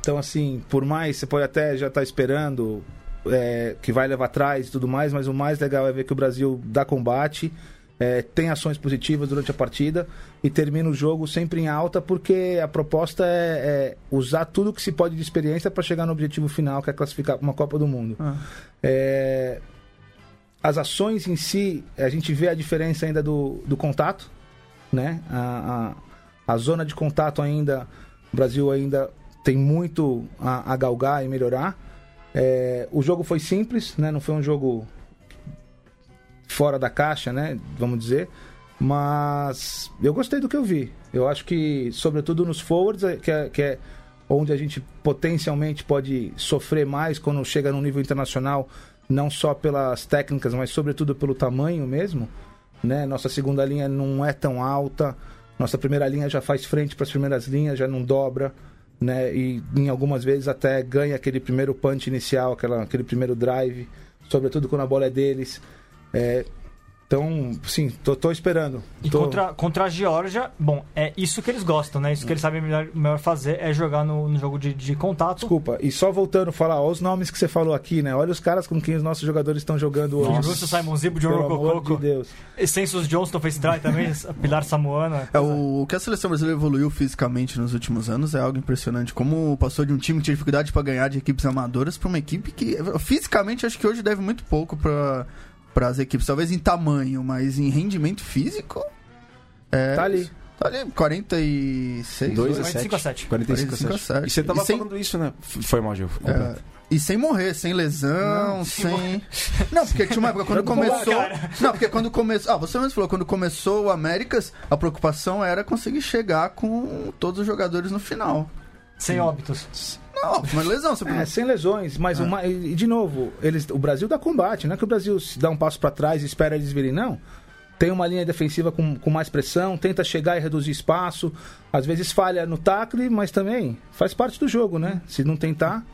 Então, assim, por mais, você pode até já estar esperando é, que vai levar atrás e tudo mais, mas o mais legal é ver que o Brasil dá combate, é, tem ações positivas durante a partida e termina o jogo sempre em alta, porque a proposta é, é usar tudo que se pode de experiência para chegar no objetivo final, que é classificar para uma Copa do Mundo. É, as ações em si, a gente vê a diferença ainda do, do contato, né? A, a, a zona de contato ainda, o Brasil ainda tem muito a, a galgar e melhorar. É, o jogo foi simples, né? Não foi um jogo fora da caixa, né? Vamos dizer. Mas eu gostei do que eu vi. Eu acho que, sobretudo nos forwards, é- que é, que é onde a gente potencialmente pode sofrer mais quando chega no nível internacional, não só pelas técnicas, mas sobretudo pelo tamanho mesmo. Né? Nossa segunda linha não é tão alta, nossa primeira linha já faz frente para as primeiras linhas, já não dobra. Né? E em algumas vezes até ganha aquele primeiro punch inicial, aquela, aquele primeiro drive, sobretudo quando a bola é deles. É, Então, sim, tô, tô esperando. E Tô- contra, contra a Geórgia, bom, é isso que eles gostam, né? Isso que eles sabem melhor, melhor fazer é jogar no, no jogo de, de contato. Desculpa, e só voltando a falar, ó, os nomes que você falou aqui, né? Olha os caras com quem os nossos jogadores estão jogando hoje. Nossa. Russo, Simon Zibo, John Pelo amor Rococo. de Deus. Census Johnston fez try também, <laughs> Pilar Samoana. É, o, o que a seleção brasileira evoluiu fisicamente nos últimos anos é algo impressionante. Como passou de um time que tinha dificuldade para ganhar de equipes amadoras para uma equipe que, fisicamente, acho que hoje deve muito pouco para as equipes. Talvez em tamanho, mas em rendimento físico. É, Tá ali. Tá ali, 46. 2 a 45 a 7. 7. 45 a 45 a 7. 7. E você tava E sem- falando isso, né? Foi mal, Gil. É, e sem morrer, sem lesão, Não, sem. <laughs> Não, porque tinha uma época quando <laughs> começou. cara. Não, porque quando começou. Ah, você mesmo falou, quando começou o Américas, a preocupação era conseguir chegar com todos os jogadores no final. Sem óbitos. Não, mas lesão, você É, sem lesões, mas uma, e, e, de novo, eles, o Brasil dá combate, não é que o Brasil se dá um passo para trás e espera eles virem, não. Tem uma linha defensiva com, com mais pressão, tenta chegar e reduzir espaço, às vezes falha no tackle, mas também faz parte do jogo, né? Se não tentar,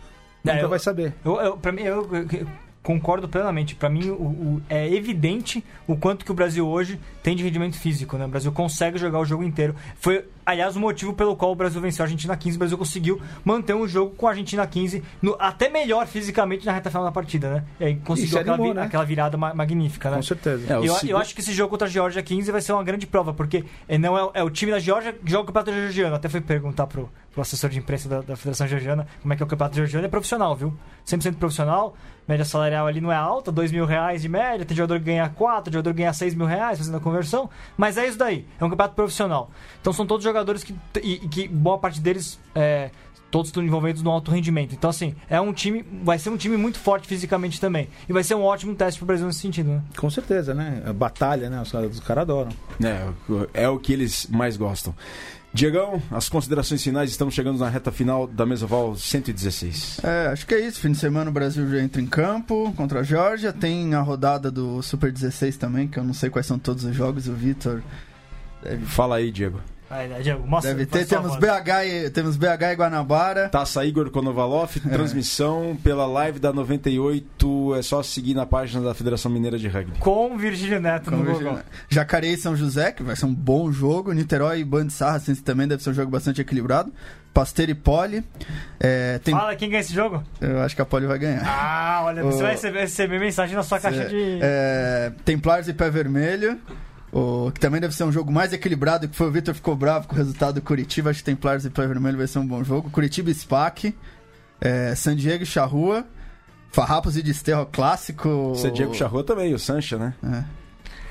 É, nunca eu- vai saber. Eu, eu, pra mim, eu, eu concordo plenamente. Pra mim, o, o- é evidente o quanto que o Brasil hoje tem de rendimento físico, né? O Brasil consegue jogar o jogo inteiro. Foi, aliás, o motivo pelo qual o Brasil venceu a Argentina 15. O Brasil conseguiu manter um jogo com a Argentina 15 no- até melhor fisicamente na reta final da partida, né? E aí conseguiu aquela, animou, vi- né? aquela virada ma- magnífica, né? Com certeza. É, eu, eu acho que esse jogo contra a Geórgia 15 vai ser uma grande prova, porque é, não é, é o time da Geórgia que joga o campeonato georgiano. Até fui perguntar pro, pro assessor de imprensa da, da Federação Georgiana como é que é o campeonato georgiano. É profissional, viu? 100% profissional. Média salarial ali não é alta, 2 mil reais de média. Tem jogador que ganha 4, jogador que ganha 6 mil reais fazendo a conversão. Mas é isso daí. É um campeonato profissional. Então são todos jogadores que, e, que boa parte deles é, todos estão envolvidos no alto rendimento. Então, assim, é um time. Vai ser um time muito forte fisicamente também. E vai ser um ótimo teste pro Brasil nesse sentido, né? Com certeza, né? A batalha, né? Os caras os caras adoram. É, é o que eles mais gostam. Diegão, as considerações finais, estamos chegando na reta final da Mesoval 116. É, acho que é isso. Fim de semana o Brasil já entra em campo contra a Geórgia. Tem a rodada do Super 16 também, que eu não sei quais são todos os jogos. O Vitor deve, Fala aí, Diego. Aí, né, Diego, mostra, deve ter. Temos. BH, e, temos BH e Guanabara. Taça Igor Konovalov, É. transmissão pela live da 98. É só seguir na página da Federação Mineira de Rugby. Com Virgílio Neto no Como Google. Jacareí e São José, que vai ser um bom jogo. Niterói e Band Sarracens também deve ser um jogo bastante equilibrado. Pasteiro e Poli. É, tem, Fala quem ganha esse jogo? eu acho que a Poli vai ganhar. Ah, olha, você O- vai receber, receber mensagem na sua caixa É, de. é, Templares e Pé Vermelho. O, que também deve ser um jogo mais equilibrado, que foi o Vitor ficou bravo com o resultado do Curitiba. Acho que Templares e Pé Vermelho vai ser um bom jogo. Curitiba e SPAC. É, San Diego e Charrua. Farrapos e Desterro clássico. É Diego Charrua também, o Sancha, né? É.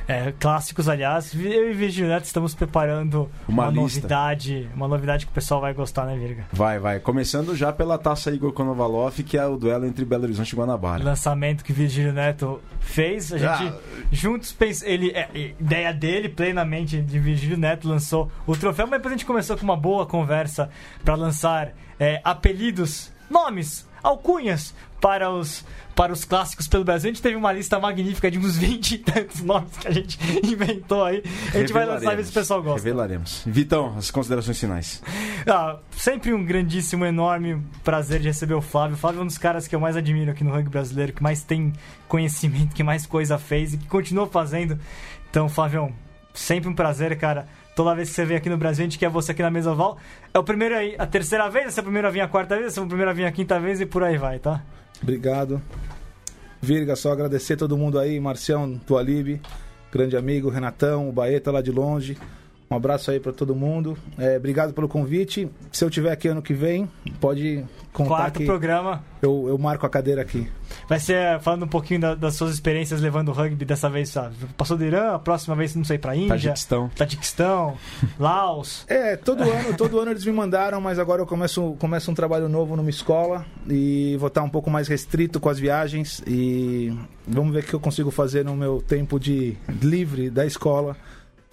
É, clássicos, aliás. Eu e Virgílio Neto estamos preparando Uma uma, novidade. Uma novidade que o pessoal vai gostar, né, Virga? Vai, vai. Começando já pela Taça Igor Konovalov, que é o duelo entre Belo Horizonte e Guanabara. Lançamento que Virgílio Neto fez. A gente Ah. juntos pensa, ele é, é, ideia dele plenamente de Virgílio Neto lançou o troféu, mas depois a gente começou com uma boa conversa para lançar é, apelidos, nomes, alcunhas para os para os clássicos pelo Brasil. A gente teve uma lista magnífica de uns <laughs> 20 e tantos nomes que a gente <laughs> inventou aí. A gente vai lançar e ver se o pessoal gosta. Revelaremos. Vitão, as considerações finais. Ah, sempre um grandíssimo, enorme prazer de receber o Flávio. O Flávio é um dos caras que eu mais admiro aqui no rugby brasileiro, que mais tem conhecimento, que mais coisa fez e que continua fazendo. Então, Flávio, sempre um prazer, cara. Toda vez que você vem aqui no Brasil, a gente quer você aqui na mesa oval. É o primeiro aí, a terceira vez, essa é a primeira vinha a quarta vez, essa é a primeira vinha a quinta vez e por aí vai, tá? Obrigado. Virga, só agradecer todo mundo aí, Marcião, Tualib, grande amigo, Renatão, o Baeta lá de longe. Um abraço aí pra todo mundo. É, obrigado pelo convite. Se eu tiver aqui ano que vem, pode contar Quarto que programa. eu, eu marco a cadeira aqui. Vai ser falando um pouquinho da- das suas experiências levando o rugby dessa vez, sabe? Passou do Irã, a próxima vez, não sei, pra Índia, Tajiquistão. Tajiquistão, <laughs> Laos. É, todo ano, todo ano eles me mandaram, mas agora eu começo, começo um trabalho novo numa escola e vou estar um pouco mais restrito com as viagens e vamos ver o que eu consigo fazer no meu tempo de livre da escola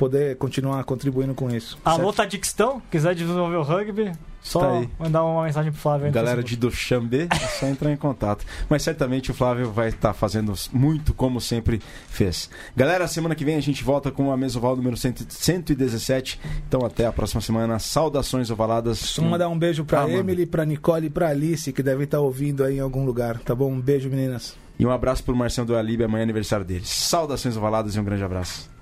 poder continuar contribuindo com isso. Alô, Tadixtão, quiser desenvolver o rugby, só Tá mandar uma mensagem pro Flávio. Galera de Duxambe, é só entrar em contato. Mas certamente o Flávio vai estar fazendo muito como sempre fez. Galera, semana que vem a gente volta com a Mesoval número 100 117. Então até a próxima semana. Saudações ovaladas. Só mandar um beijo pra Ah. Emily, pra Nicole e pra Alice, que devem estar ouvindo aí em algum lugar, tá bom? Um beijo, meninas. E um abraço pro Marcelo do Alibe, amanhã é aniversário deles. Saudações ovaladas e um grande abraço.